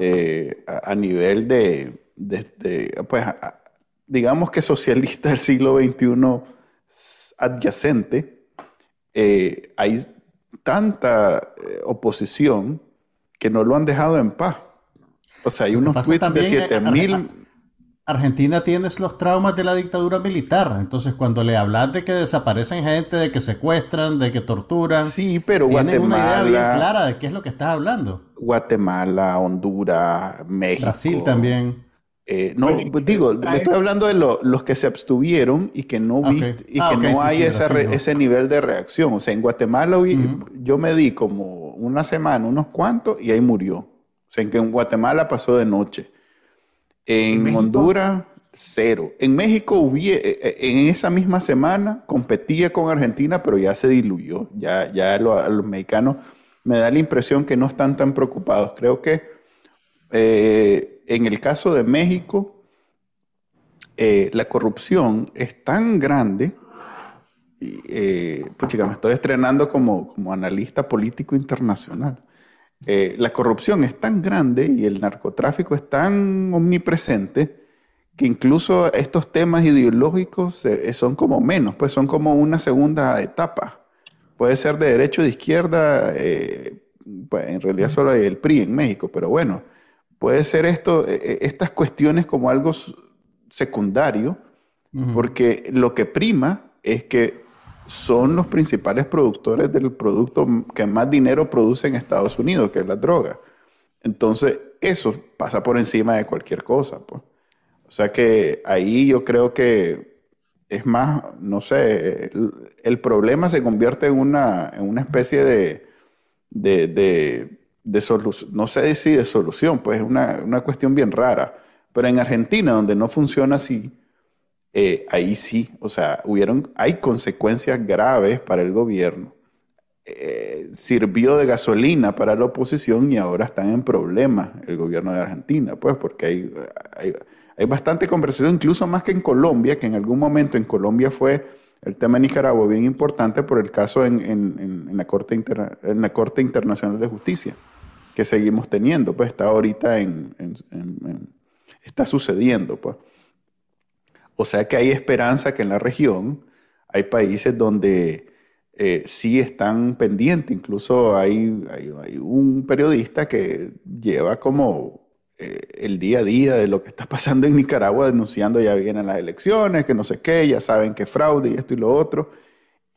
eh, a, nivel de, de, pues, digamos que socialista del siglo XXI adyacente, eh, hay tanta eh, oposición que no lo han dejado en paz. O sea, hay unos tweets de 7000. Argentina tiene los traumas de la dictadura militar. Entonces, cuando le hablas de que desaparecen gente, de que secuestran, de que torturan. Sí, pero Guatemala. una idea bien clara de qué es lo que estás hablando. Guatemala, Honduras, México. Brasil también. Eh, no, pues digo, le estoy hablando de lo, los que se abstuvieron y que no, okay. viste, y ah, que okay, no sí, hay sí, ese, re, ese, nivel de reacción. O sea, en Guatemala uh -huh. yo me di como una semana, unos cuantos, y ahí murió. O sea, en que en Guatemala pasó de noche. En, ¿En Honduras, cero. En México, hubiera, eh, eh, en esa misma semana, competía con Argentina, pero ya se diluyó. Ya, ya lo, a los mexicanos me da la impresión que no están tan preocupados. Creo que... Eh, en el caso de México, eh, la corrupción es tan grande, eh, pues chica, me estoy estrenando como, como analista político internacional. Eh, la corrupción es tan grande y el narcotráfico es tan omnipresente que incluso estos temas ideológicos son como menos, pues son como una segunda etapa. Puede ser de derecho o de izquierda, pues en realidad solo hay el PRI en México, pero bueno, puede ser esto, e, e, estas cuestiones como algo secundario, uh -huh. porque lo que prima es que son los principales productores del producto que más dinero produce en Estados Unidos, que es la droga. Entonces, eso pasa por encima de cualquier cosa. Pues. O sea que ahí yo creo que es más, no sé, el, el problema se convierte en una, en una especie de, de, de no sé si de solución, pues es una, una, cuestión bien rara. Pero en Argentina, donde no funciona así, eh, ahí sí, o sea, hubieron, hay consecuencias graves para el gobierno. Eh, sirvió de gasolina para la oposición y ahora están en problemas el gobierno de Argentina, pues porque hay, hay, hay bastante conversación, incluso más que en Colombia, que en algún momento en Colombia fue el tema de Nicaragua bien importante por el caso en, en, en, la, Corte Inter, en la Corte Internacional de Justicia que seguimos teniendo, pues está ahorita en, está sucediendo, pues. O sea que hay esperanza que en la región hay países donde eh, sí están pendientes, incluso hay, hay, hay, un periodista que lleva como eh, el día a día de lo que está pasando en Nicaragua, denunciando ya vienen las elecciones, que no sé qué, ya saben que fraude y esto y lo otro.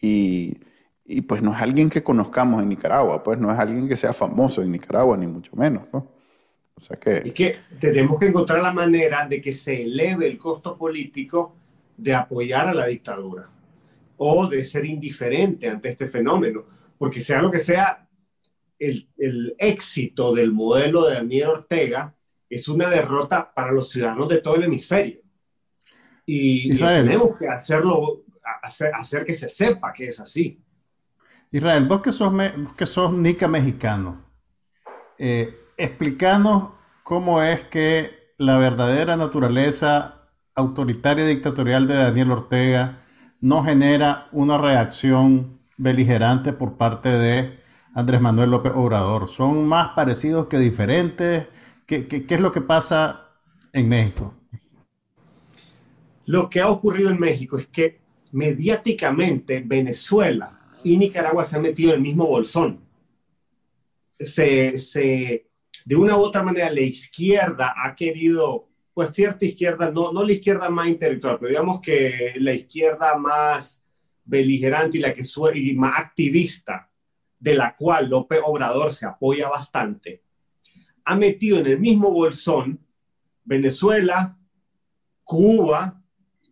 Y, y, pues no es alguien que conozcamos en Nicaragua, pues no es alguien que sea famoso en Nicaragua, ni mucho menos. O sea que... Es que tenemos que encontrar la manera de que se eleve el costo político de apoyar a la dictadura o de ser indiferente ante este fenómeno, porque sea lo que sea, el, el éxito del modelo de Daniel Ortega es una derrota para los ciudadanos de todo el hemisferio. Y, tenemos que hacerlo, hacer, hacer, que se sepa que es así. Israel, vos que sos, que sos nica mexicano, eh, explícanos cómo es que la verdadera naturaleza autoritaria y dictatorial de Daniel Ortega no genera una reacción beligerante por parte de Andrés Manuel López Obrador. Son más parecidos que diferentes. ¿Qué, qué es lo que pasa en México? Lo que ha ocurrido en México es que mediáticamente Venezuela y Nicaragua se han metido en el mismo bolsón. Se, de una u otra manera, la izquierda ha querido, pues cierta izquierda, no, no la izquierda más intelectual, pero digamos que la izquierda más beligerante y la que y más activista, de la cual López Obrador se apoya bastante, ha metido en el mismo bolsón Venezuela, Cuba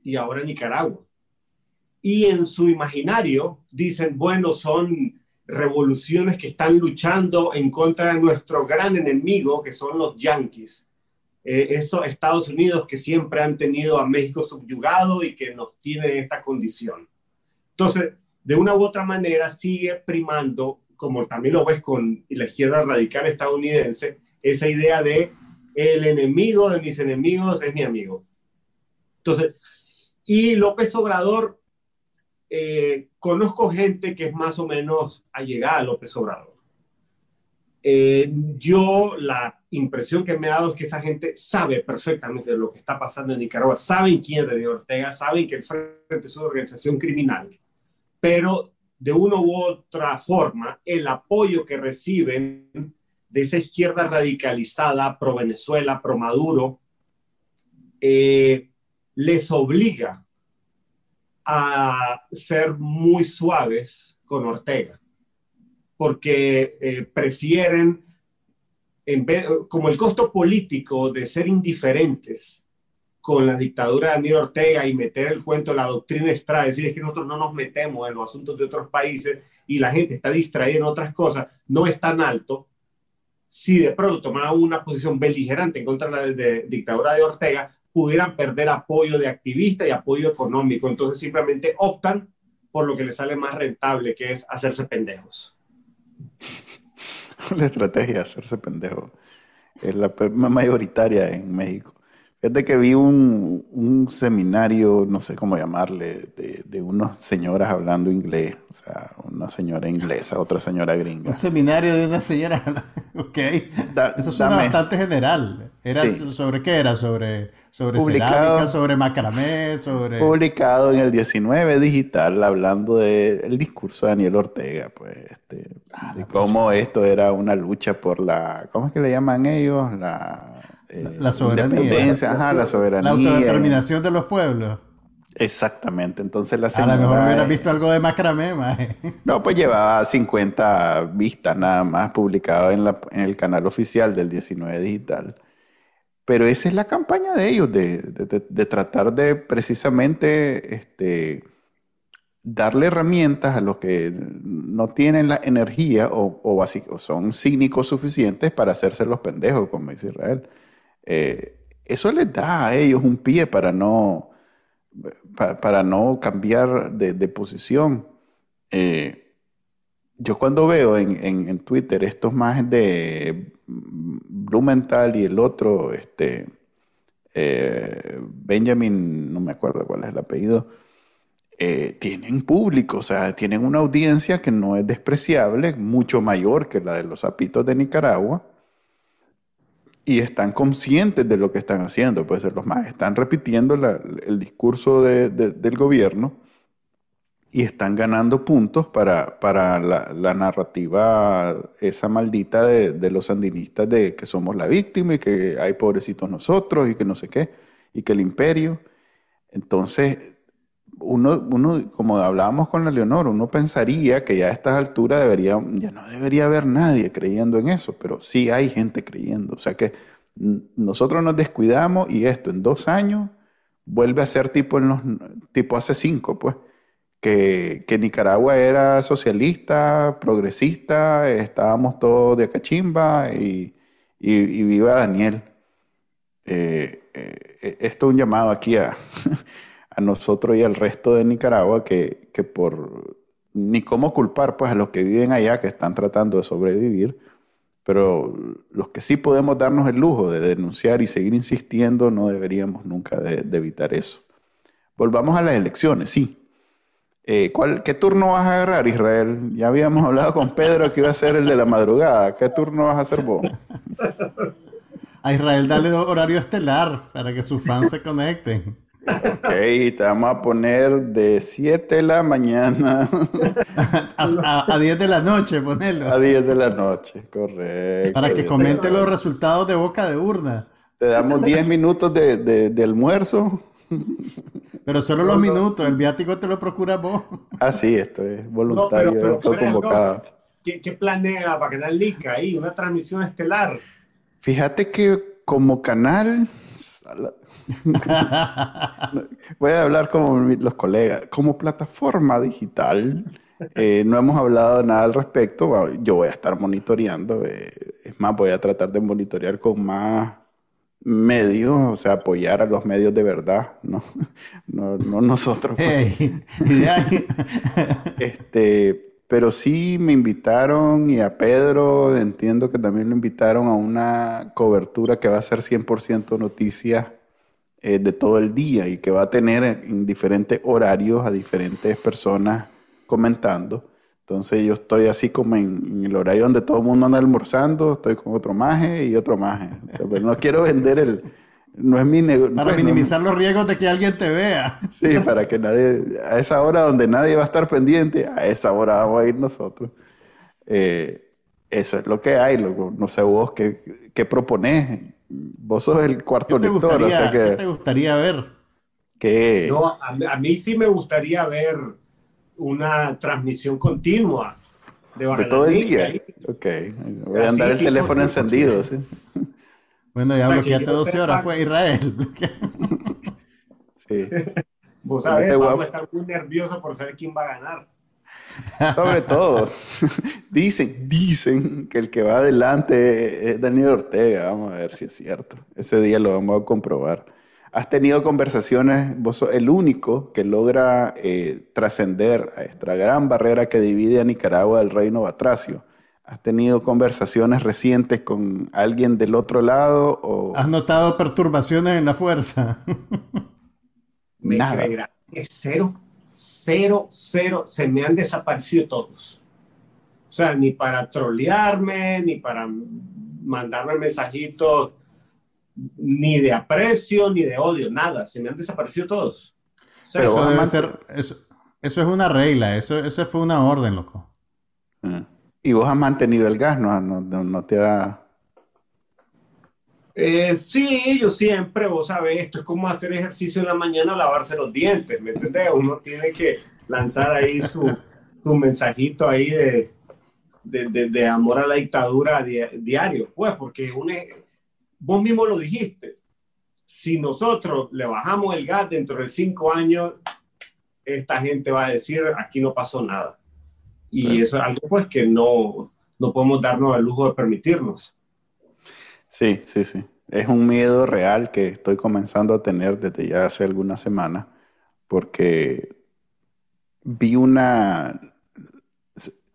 y ahora Nicaragua. Y en su imaginario dicen, bueno, son revoluciones que están luchando en contra de nuestro gran enemigo, que son los yanquis. Eh, esos Estados Unidos que siempre han tenido a México subyugado y que nos tienen en esta condición. Entonces, de una u otra manera sigue primando, como también lo ves con la izquierda radical estadounidense, esa idea de el enemigo de mis enemigos es mi amigo. Entonces, y López Obrador, eh, conozco gente que es más o menos allegada a López Obrador. Eh, yo la impresión que me ha dado es que esa gente sabe perfectamente lo que está pasando en Nicaragua, saben quién es Daniel Ortega, saben que el Frente es una organización criminal, pero de una u otra forma el apoyo que reciben de esa izquierda radicalizada, pro Venezuela, pro Maduro, eh, les obliga a ser muy suaves con Ortega, porque eh, prefieren, en como el costo político de ser indiferentes con la dictadura de Daniel Ortega y meter el cuento de la doctrina extra, decir es que nosotros no nos metemos en los asuntos de otros países y la gente está distraída en otras cosas, no es tan alto, si de pronto tomaran una posición beligerante en contra de la dictadura de Ortega, pudieran perder apoyo de activistas y apoyo económico. Entonces simplemente optan por lo que les sale más rentable, que es hacerse pendejos. La estrategia de hacerse pendejo es la mayoritaria en México. Fíjate que vi un, un, seminario, no sé cómo llamarle, de, de, unas señoras hablando inglés. O sea, una señora inglesa, otra señora gringa. Un seminario de una señora. ok. Eso suena bastante general. ¿Era ¿Sobre qué era? ¿Sobre, sobre cerámica, sobre macramé? Sobre... Publicado en el 19 digital, hablando del discurso de Daniel Ortega. Pues, este, ah, de cómo esto era una lucha por la. ¿Cómo es que le llaman ellos? La la, soberanía. Ajá, la soberanía. La autodeterminación de los pueblos. Exactamente, entonces la A lo mejor hubiera visto algo de macramé, No, pues llevaba 50 vistas nada más publicado en, la, en, el canal oficial del 19 Digital. Pero esa es la campaña de ellos, de, de, tratar de precisamente este, darle herramientas a los que no tienen la energía o, o, o son cínicos suficientes para hacerse los pendejos, como dice Israel. Eh, eso les da a ellos un pie para no, para, no cambiar de, posición. Eh, yo cuando veo en, Twitter estos más de Blumenthal y el otro, este, eh, Benjamin, no me acuerdo cuál es el apellido, tienen público, o sea, tienen una audiencia que no es despreciable, mucho mayor que la de los zapitos de Nicaragua y están conscientes de lo que están haciendo. Pues los más están repitiendo el discurso del gobierno y están ganando puntos para, para la, narrativa esa maldita de, los sandinistas de que somos la víctima y que hay pobrecitos nosotros y que no sé qué, y que el imperio. Entonces, uno, uno, como hablábamos con la Leonor, uno pensaría que ya a estas alturas debería, ya no debería haber nadie creyendo en eso, pero sí hay gente creyendo. O sea que nosotros nos descuidamos y esto en dos años vuelve a ser tipo, en los, tipo hace cinco, pues que, Nicaragua era socialista, progresista, estábamos todos de cachimba y, y, viva Daniel. Eh, eh, esto es un llamado aquí a, a, nosotros y al resto de Nicaragua que, que, por ni cómo culpar pues a los que viven allá que están tratando de sobrevivir, pero los que sí podemos darnos el lujo de denunciar y seguir insistiendo no deberíamos nunca de evitar eso. Volvamos a las elecciones, sí. Eh, ¿cuál, ¿Qué turno vas a agarrar, Israel? Ya habíamos hablado con Pedro que iba a ser el de la madrugada. ¿Qué turno vas a hacer vos? A Israel dale horario estelar para que sus fans se conecten. Ok, te vamos a poner de 7 de la mañana a, a, 10 de la noche, ponelo. A 10 de la noche, correcto. Para que comente los resultados de boca de urna. Te damos 10 minutos de, de, de almuerzo pero solo los minutos, el viático te lo procura vos. Ah, sí, esto es voluntario, no, pero, ¿qué, ¿qué, planea para Canal Lica ahí? ¿Una transmisión estelar? Fíjate que como canal, voy a hablar como los colegas, como plataforma digital, eh, no hemos hablado nada al respecto, yo voy a estar monitoreando, eh, es más, voy a tratar de monitorear con más medios, o sea, apoyar a los medios de verdad, no, no, nosotros. este, pero sí me invitaron y a Pedro entiendo que también lo invitaron a una cobertura que va a ser 100% noticias eh, de todo el día y que va a tener en diferentes horarios a diferentes personas comentando. Entonces yo estoy así como en, el horario donde todo el mundo anda almorzando, estoy con otro maje y otro maje. pero no quiero vender el... No es mi negocio. Para minimizar los riesgos de que alguien te vea. Sí, para que nadie... A esa hora donde nadie va a estar pendiente, a esa hora vamos a ir nosotros. Eh, eso es lo que hay. no sé vos qué, qué proponés. Vos sos el cuarto lector. O sea que, ¿Qué te gustaría ver? Que... No, a, a mí sí me gustaría ver una transmisión continua de, de todo el día. Ok, voy a andar el teléfono encendido. ¿sí? Bueno, ya bloqueaste 12 horas, pues Israel. sí. Vos sabés, vamos a estar muy nerviosos por saber quién va a ganar. Sobre todo, dicen, dicen que el que va adelante es Daniel Ortega. Vamos a ver si es cierto. Ese día lo vamos a comprobar has tenido conversaciones, vos sos el único que logra eh, trascender a esta gran barrera que divide a Nicaragua del reino batracio. ¿Has tenido conversaciones recientes con alguien del otro lado? O... ¿Has notado perturbaciones en la fuerza? Me creerá es cero, cero, cero. Se me han desaparecido todos. O sea, ni para trolearme, ni para mandarme mensajitos ni de aprecio, ni de odio, nada. Se me han desaparecido todos. Pero eso debe ser, eso, es una regla, eso, eso fue una orden, loco. Ah. ¿Y vos has mantenido el gas? ¿No, no, te da...? Eh, sí, yo siempre, vos sabés, esto es como hacer ejercicio en la mañana, lavarse los dientes, ¿me entendés? Uno tiene que lanzar ahí su, su mensajito ahí de, de, de, amor a la dictadura diario, pues, porque un, vos mismo lo dijiste, si nosotros le bajamos el gas dentro de cinco años, esta gente va a decir, aquí no pasó nada. Y eso es algo pues que no, no podemos darnos el lujo de permitirnos. Sí, sí, sí. Es un miedo real que estoy comenzando a tener desde ya hace algunas semanas, porque vi una,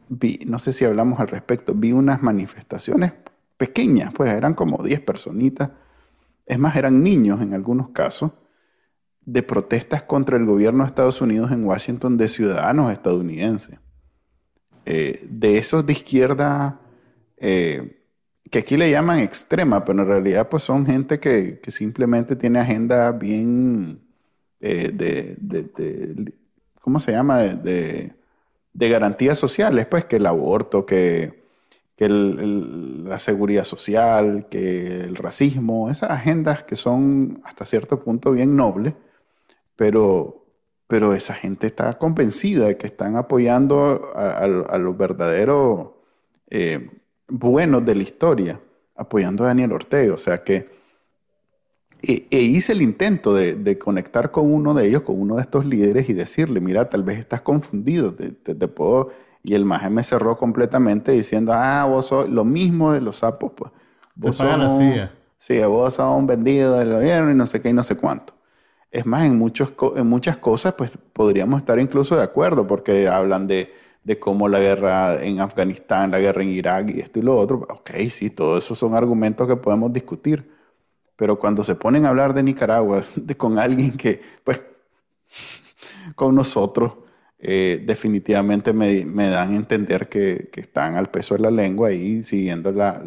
vi, no sé si hablamos al respecto, vi unas manifestaciones pequeñas, pues eran como 10 personitas, es más, eran niños en algunos casos, de protestas contra el gobierno de Estados Unidos en Washington de ciudadanos estadounidenses. Eh, de esos de izquierda, eh, que aquí le llaman extrema, pero en realidad pues son gente que, simplemente tiene agenda bien eh, de, ¿cómo se llama? De, garantías sociales, pues que el aborto, que, la seguridad social, que el racismo, esas agendas que son hasta cierto punto bien nobles, pero, pero esa gente está convencida de que están apoyando a, los verdaderos eh, buenos de la historia, apoyando a Daniel Ortega. O sea que e, e, hice el intento de, conectar con uno de ellos, con uno de estos líderes y decirle, mira, tal vez estás confundido, te, puedo... Y el maje me cerró completamente diciendo, ah, vos sos lo mismo de los sapos, pues. Vos sos, la CIA. Sí, vos sos un vendido del gobierno y no sé qué y no sé cuánto. Es más, en, muchos, en muchas cosas, pues podríamos estar incluso de acuerdo, porque hablan de, cómo la guerra en Afganistán, la guerra en Irak y esto y lo otro. Ok, sí, todo eso son argumentos que podemos discutir pero cuando se ponen a hablar de Nicaragua con alguien que, pues, con nosotros, eh, definitivamente me, dan a entender que, están al peso de la lengua y siguiendo la,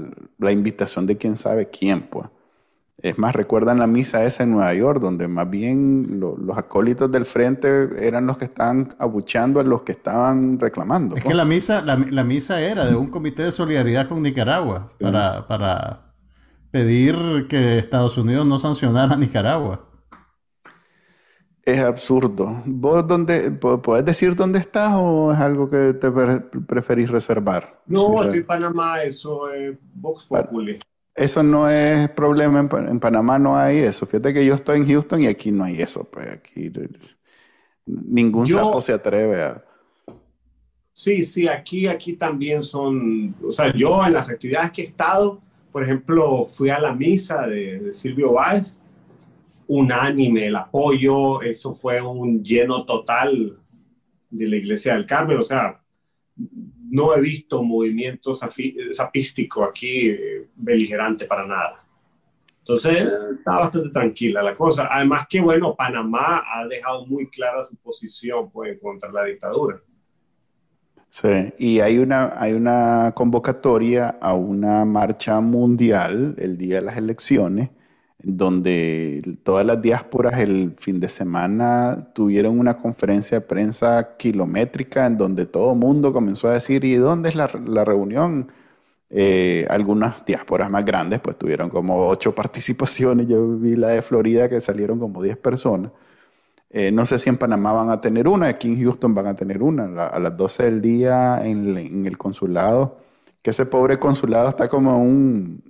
invitación de quién sabe quién, pues. Es más, recuerdan la misa esa en Nueva York, donde más bien los acólitos del frente eran los que estaban abuchando a los que estaban reclamando. Es que pues. la misa, la, misa era de un comité de solidaridad con Nicaragua para, para pedir que Estados Unidos no sancionara a Nicaragua. Es absurdo. ¿Vos dónde, podés decir dónde estás o es algo que te preferís reservar? No, estoy en Panamá, eso es Vox Populi. Eso no es problema, en, Panamá no hay eso. Fíjate que yo estoy en Houston y aquí no hay eso. Pues aquí ningún sapo se atreve a... Sí, sí, aquí, aquí también son, o sea, yo en las actividades que he estado, por ejemplo, fui a la misa de, Silvio Valls, unánime el apoyo, eso fue un lleno total de la iglesia del Carmen, o sea, no he visto movimientos zapístico aquí eh, beligerante para nada. Entonces, está bastante tranquila la cosa. Además que, bueno, Panamá ha dejado muy clara su posición pues, contra la dictadura. Sí, y hay una, hay una convocatoria a una marcha mundial el día de las elecciones, donde todas las diásporas el fin de semana tuvieron una conferencia de prensa kilométrica en donde todo el mundo comenzó a decir, ¿y dónde es la, reunión? Eh, algunas diásporas más grandes pues tuvieron como ocho participaciones, yo vi la de Florida que salieron como diez personas. Eh, no sé si en Panamá van a tener una, aquí en Houston van a tener una, a las 12 del día en, el consulado, que ese pobre consulado está como un,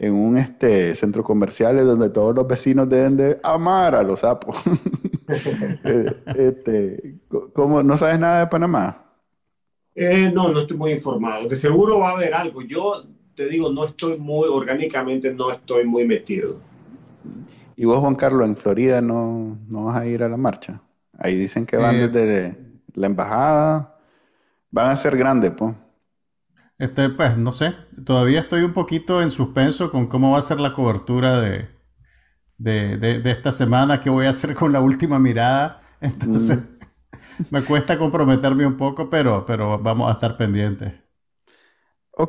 en un este, centro comercial donde todos los vecinos deben de amar a los sapos. Eh, este, ¿cómo, ¿No sabes nada de Panamá? Eh, no, no estoy muy informado. De seguro va a haber algo. Yo te digo, no estoy muy, orgánicamente no estoy muy metido. ¿Y vos, Juan Carlos, en Florida no, no vas a ir a la marcha? Ahí dicen que van eh, desde la embajada. Van a ser grandes, pues. Este, pues, no sé. Todavía estoy un poquito en suspenso con cómo va a ser la cobertura de, de, esta semana, qué voy a hacer con la última mirada. Entonces, mm. me cuesta comprometerme un poco, pero, pero vamos a estar pendientes.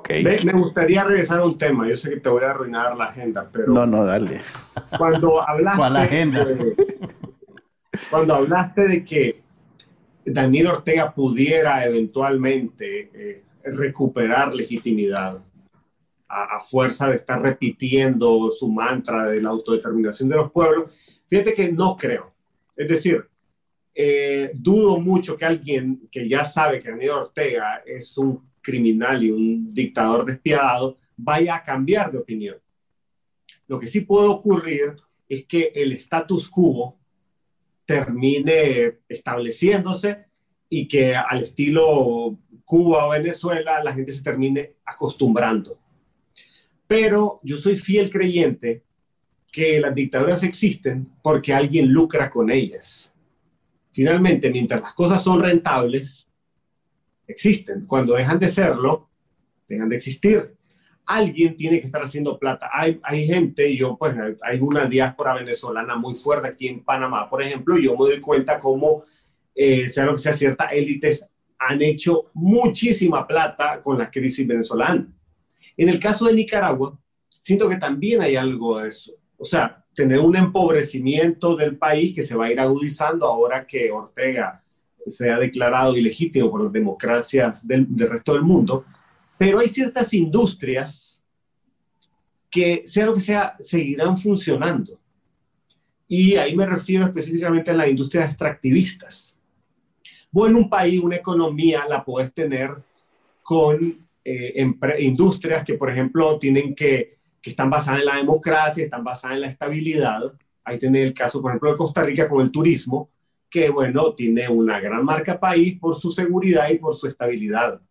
Me, gustaría regresar a un tema. Yo sé que te voy a arruinar la agenda, pero. No, no, dale. Cuando hablaste. la agenda? De, cuando hablaste de que Daniel Ortega pudiera eventualmente eh, recuperar legitimidad a, fuerza de estar repitiendo su mantra de la autodeterminación de los pueblos, fíjate que no creo. Es decir, eh, dudo mucho que alguien que ya sabe que Daniel Ortega es un criminal y un dictador despiadado vaya a cambiar de opinión. Lo que sí puede ocurrir es que el status quo termine estableciéndose y que al estilo Cuba o Venezuela la gente se termine acostumbrando. Pero yo soy fiel creyente que las dictaduras existen porque alguien lucra con ellas. Finalmente, mientras las cosas son rentables, existen. Cuando dejan de serlo, dejan de existir. Alguien tiene que estar haciendo plata. Hay, gente, yo pues hay una diáspora venezolana muy fuerte aquí en Panamá, por ejemplo, y yo me doy cuenta cómo, eh, sea lo que sea, ciertas élites han hecho muchísima plata con la crisis venezolana. En el caso de Nicaragua, siento que también hay algo de eso. O sea, tener un empobrecimiento del país que se va a ir agudizando ahora que Ortega sea declarado ilegítimo por las democracias del, del resto del mundo, pero hay ciertas industrias que, sea lo que sea, seguirán funcionando. Y ahí me refiero específicamente a las industrias extractivistas. En un país, una economía, la podés tener con eh, industrias que, por ejemplo, tienen que, que están basadas en la democracia, están basadas en la estabilidad. Ahí tenés el caso, por ejemplo, de Costa Rica con el turismo, que, bueno, tiene una gran marca país por su seguridad y por su estabilidad.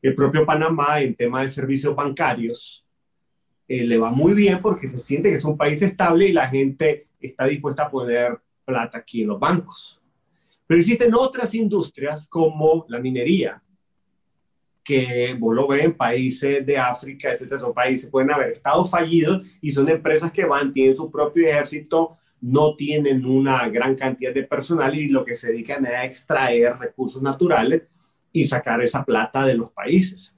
El propio Panamá, en tema de servicios bancarios, eh, le va muy bien porque se siente que es un país estable y la gente está dispuesta a poner plata aquí en los bancos. Pero existen otras industrias como la minería, que vos lo ves en países de África, etcétera, son países, pueden haber estado fallidos y son empresas que van, tienen su propio ejército, no tienen una gran cantidad de personal y lo que se dedican es a extraer recursos naturales y sacar esa plata de los países.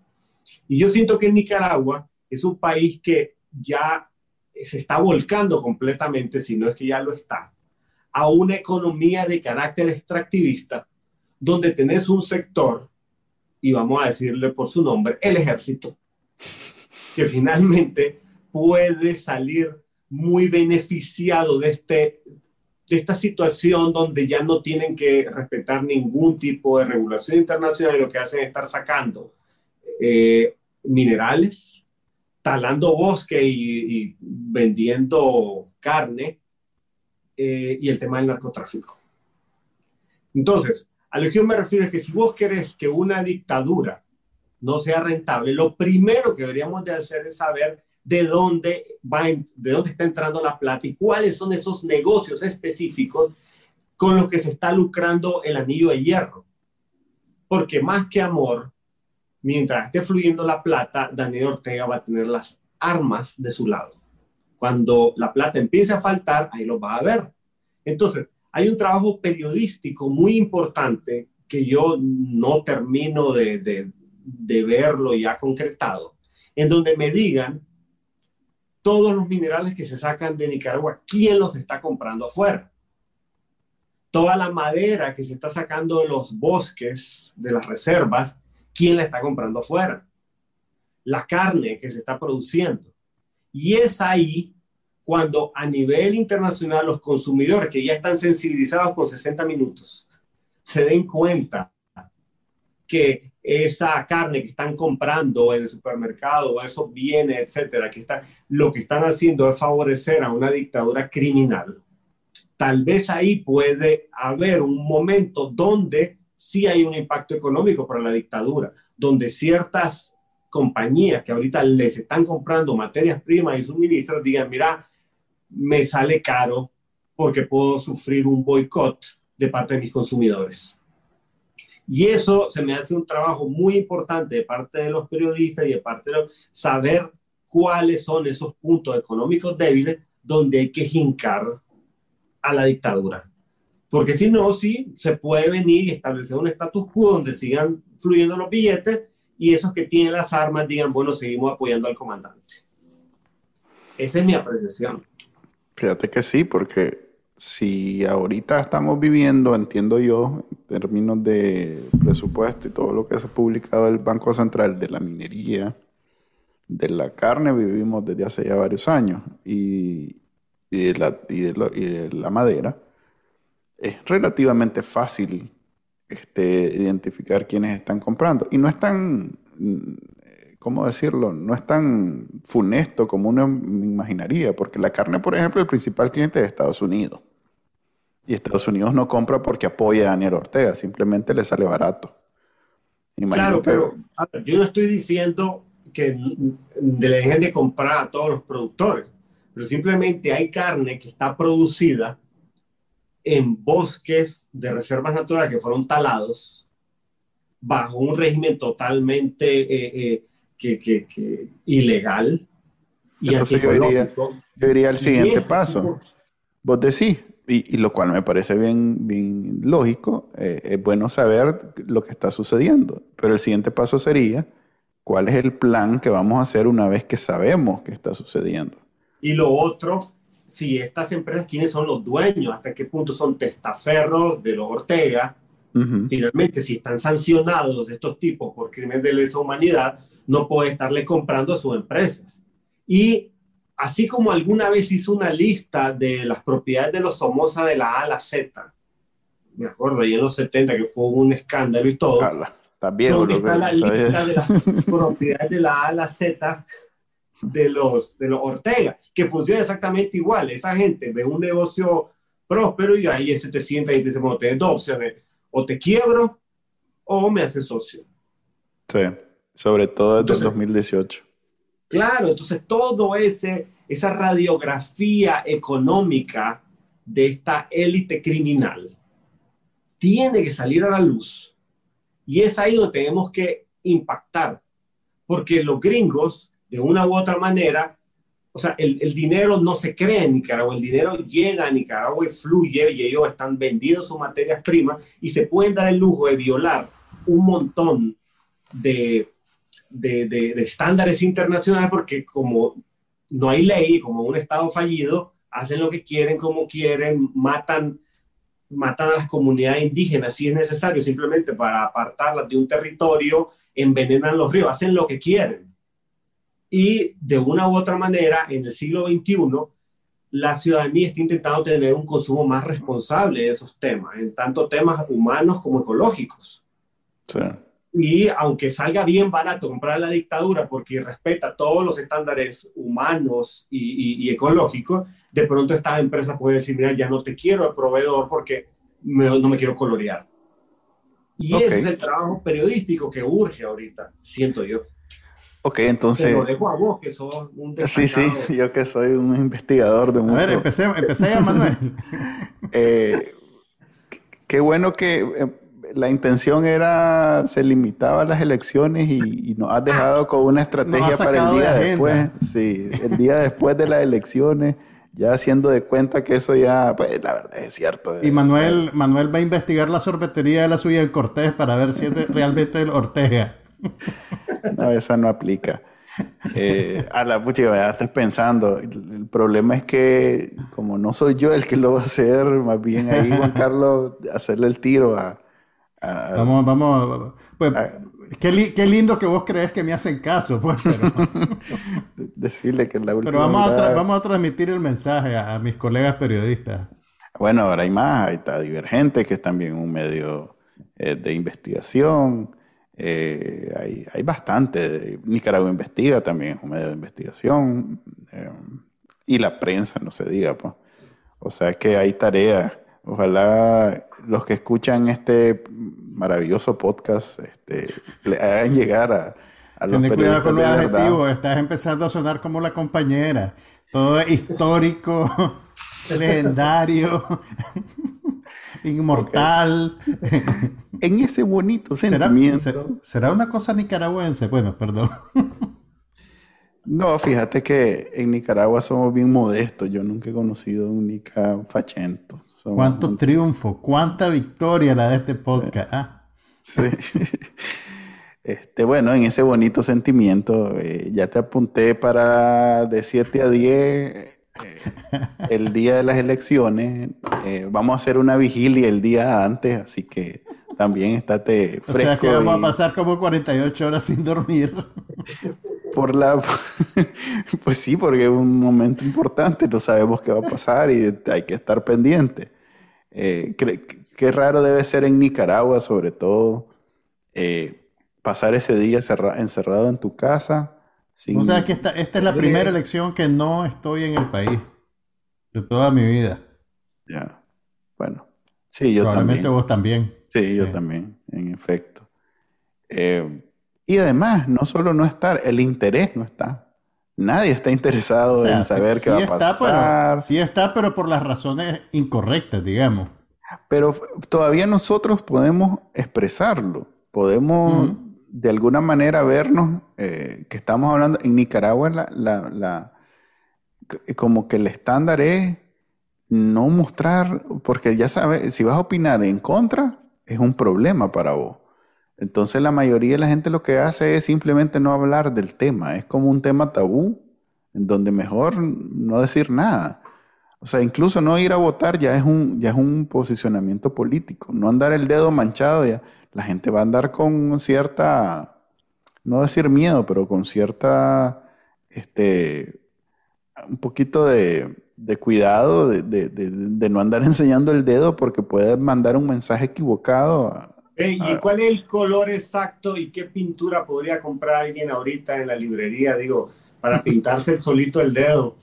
Y yo siento que Nicaragua es un país que ya se está volcando completamente, si no es que ya lo está, a una economía de carácter extractivista, donde tenés un sector y vamos a decirle por su nombre, el ejército, que finalmente puede salir muy beneficiado de, este, de esta situación donde ya no tienen que respetar ningún tipo de regulación internacional y lo que hacen es estar sacando eh, minerales, talando bosque y, vendiendo carne eh, y el tema del narcotráfico. Entonces, a lo que yo me refiero es que si vos querés que una dictadura no sea rentable, lo primero que deberíamos de hacer es saber de dónde va, de dónde está entrando la plata y cuáles son esos negocios específicos con los que se está lucrando el anillo de hierro. Porque más que amor, mientras esté fluyendo la plata, Daniel Ortega va a tener las armas de su lado. Cuando la plata empiece a faltar, ahí lo va a ver. Entonces, hay un trabajo periodístico muy importante que yo no termino de, de, verlo ya concretado, en donde me digan todos los minerales que se sacan de Nicaragua, ¿quién los está comprando afuera? Toda la madera que se está sacando de los bosques, de las reservas, ¿quién la está comprando afuera? La carne que se está produciendo. Y es ahí cuando a nivel internacional los consumidores que ya están sensibilizados con 60 minutos se den cuenta que esa carne que están comprando en el supermercado esos bienes, etcétera, que está, lo que están haciendo es favorecer a una dictadura criminal. Tal vez ahí puede haber un momento donde sí hay un impacto económico para la dictadura, donde ciertas compañías que ahorita les están comprando materias primas y suministros digan, mira, me sale caro porque puedo sufrir un boicot de parte de mis consumidores. Y eso se me hace un trabajo muy importante de parte de los periodistas y de parte de saber cuáles son esos puntos económicos débiles donde hay que jincar a la dictadura. Porque si no, sí, se puede venir y establecer un status quo donde sigan fluyendo los billetes y esos que tienen las armas digan, bueno, seguimos apoyando al comandante. Esa es mi apreciación. Fíjate que sí, porque si ahorita estamos viviendo, entiendo yo, en términos de presupuesto y todo lo que se ha publicado el Banco Central de la minería, de la carne, vivimos desde hace ya varios años, y, de, la, y de, la madera, es relativamente fácil este, identificar quiénes están comprando. Y no es tan ¿cómo decirlo? No es tan funesto como uno imaginaría, porque la carne, por ejemplo, es el principal cliente de Estados Unidos. Y Estados Unidos no compra porque apoya a Daniel Ortega, simplemente le sale barato. claro, pero yo no estoy diciendo que le dejen de comprar a todos los productores, pero simplemente hay carne que está producida en bosques de reservas naturales que fueron talados bajo un régimen totalmente eh, eh, que, que, ilegal y Entonces yo diría, yo diría el siguiente paso. Vos decís, y, y, lo cual me parece bien, bien lógico, eh, es bueno saber lo que está sucediendo, pero el siguiente paso sería, ¿cuál es el plan que vamos a hacer una vez que sabemos que está sucediendo? Y lo otro, si estas empresas, ¿quiénes son los dueños? ¿Hasta qué punto son testaferros de los Ortega? Finalmente, si están sancionados estos tipos por crimen de lesa humanidad, no puede estarle comprando a sus empresas. Y así como alguna vez hizo una lista de las propiedades de los Somoza de la A a la Z, me acuerdo, ahí en los 70 que fue un escándalo y todo. también ¿Dónde está la lista de las propiedades de la A a la Z de los, de los Ortega? Que funciona exactamente igual. Esa gente ve un negocio próspero y ahí se te sienta y te dice, bueno, tienes dos opciones, o te quiebro o me haces socio. Sí, sobre todo desde el 2018. Claro, entonces todo ese, esa radiografía económica de esta élite criminal tiene que salir a la luz. Y es ahí donde tenemos que impactar, porque los gringos, de una u otra manera, o sea, el, dinero no se crea en Nicaragua, el dinero llega a Nicaragua y fluye y ellos están vendiendo sus materias primas y se pueden dar el lujo de violar un montón de, de estándares internacionales porque como no hay ley, como un Estado fallido, hacen lo que quieren, como quieren, matan, matan a las comunidades indígenas si es necesario, simplemente para apartarlas de un territorio, envenenan los ríos, hacen lo que quieren. Y de una u otra manera, en el siglo XXI, la ciudadanía está intentando tener un consumo más responsable de esos temas, en tanto temas humanos como ecológicos. Sí. Y aunque salga bien barato comprar la dictadura porque respeta todos los estándares humanos y, y, y ecológicos, de pronto estas empresas pueden decir, mira, ya no te quiero el proveedor porque me, no me quiero colorear. Y okay. ese es el trabajo periodístico que urge ahorita, siento yo. Ok, entonces... Te lo dejo a vos, que sos un Sí, sí, yo que soy un investigador de mucho... A ver, empecé, empecé ya, Manuel. eh, qué bueno que eh, la intención era, se limitaba a las elecciones y, y nos has dejado con una estrategia para el día de después. Sí, el día después de las elecciones, ya haciendo de cuenta que eso ya, pues la verdad es cierto. Y Manuel, Manuel va a investigar la sorbetería de la suya en Cortés para ver si es realmente el Ortega. No, esa no aplica. Eh, a la pucha, ya estás pensando. El, el, problema es que, como no soy yo el que lo va a hacer, más bien ahí Juan Carlos, hacerle el tiro a. a vamos, vamos. Pues, a, qué, li, qué, lindo que vos crees que me hacen caso, pues. Pero, decirle que es la última. Pero vamos, a, vamos a transmitir el mensaje a, a, mis colegas periodistas. Bueno, ahora hay más. Ahí está Divergente, que es también un medio eh, de investigación. Eh, hay, hay, bastante. Nicaragua Investiga también es un medio de investigación. Eh, y la prensa, no se diga. Pues. O sea que hay tareas. Ojalá los que escuchan este maravilloso podcast este, le hagan llegar a, a los Ten cuidado con los adjetivos. Estás empezando a sonar como la compañera. Todo histórico, legendario inmortal. Okay. en ese bonito sentimiento. ¿Será, ¿Será, una cosa nicaragüense? Bueno, perdón. no, fíjate que en Nicaragua somos bien modestos. Yo nunca he conocido un nica fachento. Somos ¿Cuánto un... triunfo? ¿Cuánta victoria la de este podcast? Ah. sí. Este, bueno, en ese bonito sentimiento, eh, ya te apunté para de 7 a 10 eh, el día de las elecciones. Eh, vamos a hacer una vigilia el día antes, así que también estate fresco. O sea que vamos y... a pasar como 48 horas sin dormir. Por la... Pues sí, porque es un momento importante, no sabemos qué va a pasar y hay que estar pendiente. Eh, qué raro debe ser en Nicaragua, sobre todo, eh, pasar ese día encerrado en tu casa sin... O sea, que esta, esta es la primera elección que no estoy en el país de toda mi vida. Ya, bueno. Sí, yo Probablemente también. vos también. Sí, sí, yo también, en efecto. Eh, y además, no solo no estar, el interés no está. Nadie está interesado o sea, en saber sí, qué va a pasar. Pero, sí está, pero por las razones incorrectas, digamos. Pero todavía nosotros podemos expresarlo. Podemos... Uh -huh de alguna manera vernos, eh, que estamos hablando, en Nicaragua la, la, como que el estándar es no mostrar, porque ya sabes, si vas a opinar en contra, es un problema para vos. Entonces la mayoría de la gente lo que hace es simplemente no hablar del tema, es como un tema tabú, en donde mejor no decir nada. O sea, incluso no ir a votar ya es un, ya es un posicionamiento político. No andar el dedo manchado ya. La gente va a andar con cierta, no decir miedo, pero con cierta, este, un poquito de, cuidado de, no andar enseñando el dedo porque puede mandar un mensaje equivocado. ¿Y cuál es el color exacto y qué pintura podría comprar alguien ahorita en la librería, digo, para pintarse el solito el dedo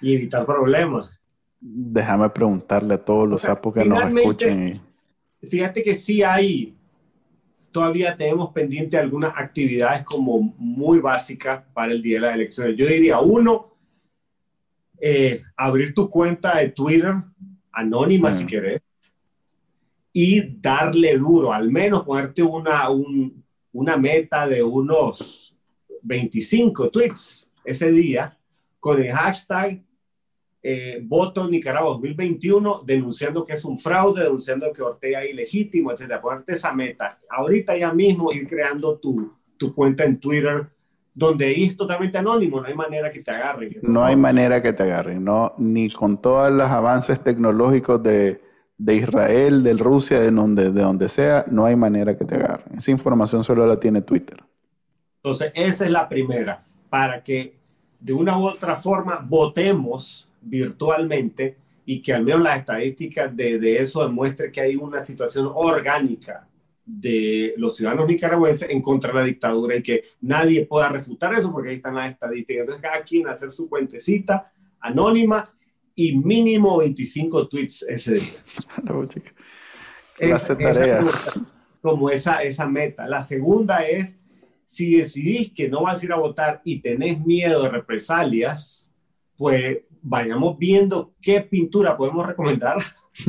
y evitar problemas? Déjame preguntarle a todos los sapos que nos escuchen. Fíjate que sí hay, todavía tenemos pendiente algunas actividades como muy básicas para el día de las elecciones. Yo diría, uno, eh, abrir tu cuenta de Twitter, anónima si querés, y darle duro, al menos ponerte una, una meta de unos 25 tweets ese día con el hashtag eh, voto Nicaragua 2021 denunciando que es un fraude, denunciando que Ortega es ilegítimo, etcétera. Ponerte esa meta. Ahorita ya mismo ir creando tu, tu cuenta en Twitter donde es totalmente anónimo, no hay manera que te agarren. No hay manera que te agarren, no, ni con todos los avances tecnológicos de, de Israel, de Rusia, de donde, de donde sea, no hay manera que te agarren. Esa información solo la tiene Twitter. Entonces, esa es la primera, para que de una u otra forma votemos virtualmente y que al menos las estadísticas de, de eso demuestre que hay una situación orgánica de los ciudadanos nicaragüenses en contra de la dictadura y que nadie pueda refutar eso porque ahí están las estadísticas. Entonces, cada quien hacer su cuentecita anónima y mínimo 25 tweets ese día. es, tarea. como, esa, esa meta. La segunda es, si decidís que no vas a ir a votar y tenés miedo de represalias, pues vayamos viendo qué pintura podemos recomendar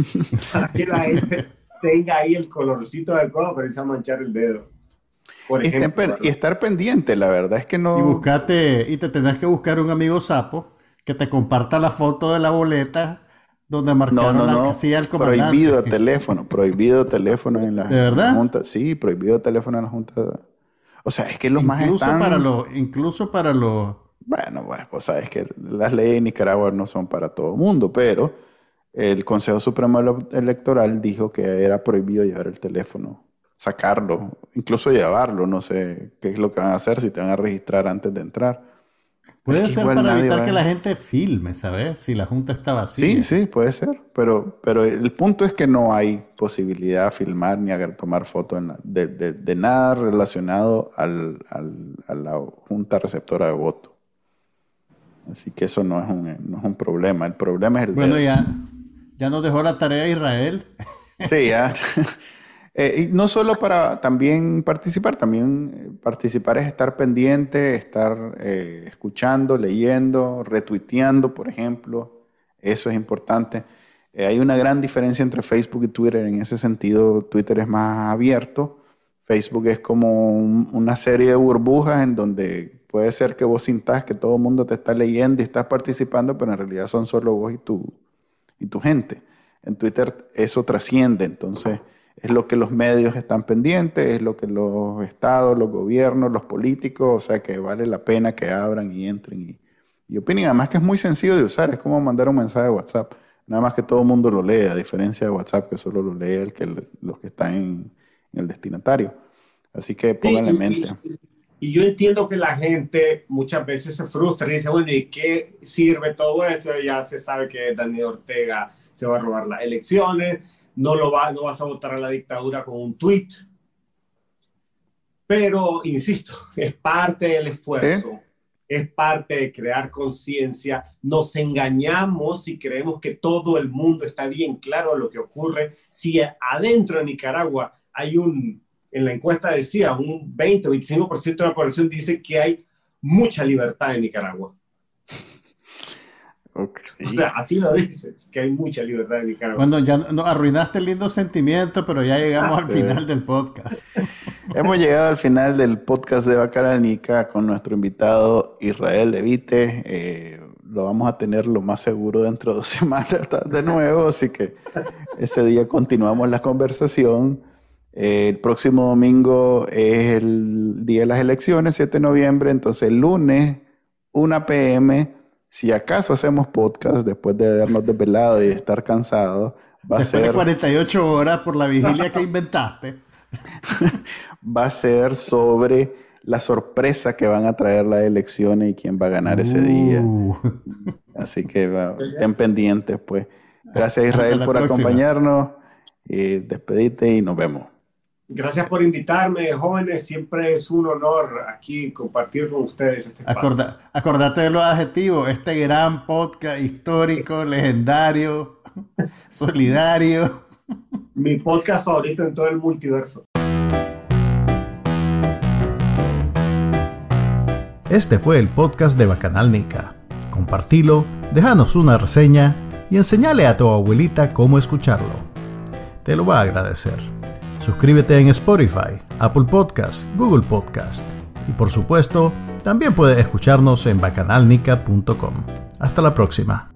para que la gente tenga ahí el colorcito adecuado para irse a manchar el dedo. Por ejemplo, y, estar pendiente, la verdad es que no. Y buscate, y te tenés que buscar un amigo sapo que te comparta la foto de la boleta donde marcaron no, no, no. la Prohibido teléfono, prohibido teléfono en la, ¿De verdad? junta. Sí, prohibido teléfono en la junta. O sea, es que los más están... para los, incluso para los bueno, pues sabes que las leyes de Nicaragua no son para todo el mundo, pero el Consejo Supremo Electoral dijo que era prohibido llevar el teléfono, sacarlo, incluso llevarlo, no sé qué es lo que van a hacer, si te van a registrar antes de entrar. Puede ser para evitar que la gente filme, ¿sabes? Si la junta está vacía. Sí, sí, puede ser. Pero, pero el punto es que no hay posibilidad de filmar ni a tomar fotos de, de, nada relacionado al, al, a la junta receptora de voto. Así que eso no es un, no es un problema. El problema es el... Bueno, ya, ya nos dejó la tarea Israel. Sí, ya. Eh, y no solo para también participar, también eh, participar es estar pendiente, estar eh, escuchando, leyendo, retuiteando, por ejemplo. Eso es importante. hay una gran diferencia entre Facebook y Twitter. En ese sentido, Twitter es más abierto. Facebook es como una serie de burbujas en donde Puede ser que vos sintas que todo el mundo te está leyendo y estás participando, pero en realidad son solo vos y tu, y tu gente. En Twitter eso trasciende, entonces es lo que los medios están pendientes, es lo que los estados, los gobiernos, los políticos, o sea que vale la pena que abran y entren y, y opinen. Además que es muy sencillo de usar, es como mandar un mensaje de WhatsApp. Nada más que todo el mundo lo lee, a diferencia de WhatsApp que solo lo lee el que, los que están en, el destinatario. Así que pónganle en mente. Y yo entiendo que la gente muchas veces se frustra y dice, bueno, ¿y qué sirve todo esto? Ya se sabe que Daniel Ortega se va a robar las elecciones, no, lo va, no vas a votar a la dictadura con un tweet. Pero, insisto, es parte del esfuerzo, es parte de crear conciencia. Nos engañamos y creemos que todo el mundo está bien claro lo que ocurre. Si adentro de Nicaragua hay un en la encuesta decía, un 20 o 25% de la población dice que hay mucha libertad en Nicaragua. así lo dice, que hay mucha libertad en Nicaragua. Bueno, ya no, arruinaste el lindo sentimiento, pero ya llegamos al final del podcast. Hemos llegado al final del podcast de Bacaranica con nuestro invitado Israel Levite. Eh, lo vamos a tener lo más seguro dentro de dos semanas de nuevo, así que ese día continuamos la conversación el próximo domingo es el día de las elecciones, 7 de noviembre, entonces el lunes, 1 pm, Si acaso hacemos podcast después de habernos desvelado y de estar cansados, va a ser... de 48 horas por la vigilia que inventaste. va a ser sobre la sorpresa que van a traer las elecciones y quién va a ganar ese día. Uh. Así que estén pendientes, pues. Gracias Israel por acompañarnos. Y despedite y nos vemos. Gracias por invitarme, jóvenes. Siempre es un honor aquí compartir con ustedes este acordate de los adjetivos. Este gran podcast histórico, legendario, solidario. Mi podcast favorito en todo el multiverso. Este fue el podcast de Bacanal Nica. Compartilo, déjanos una reseña y enseñale a tu abuelita cómo escucharlo. Te lo va a agradecer. Suscríbete en Spotify, Apple Podcast, Google Podcast y por supuesto, también puedes escucharnos en bacanalnica.com. Hasta la próxima.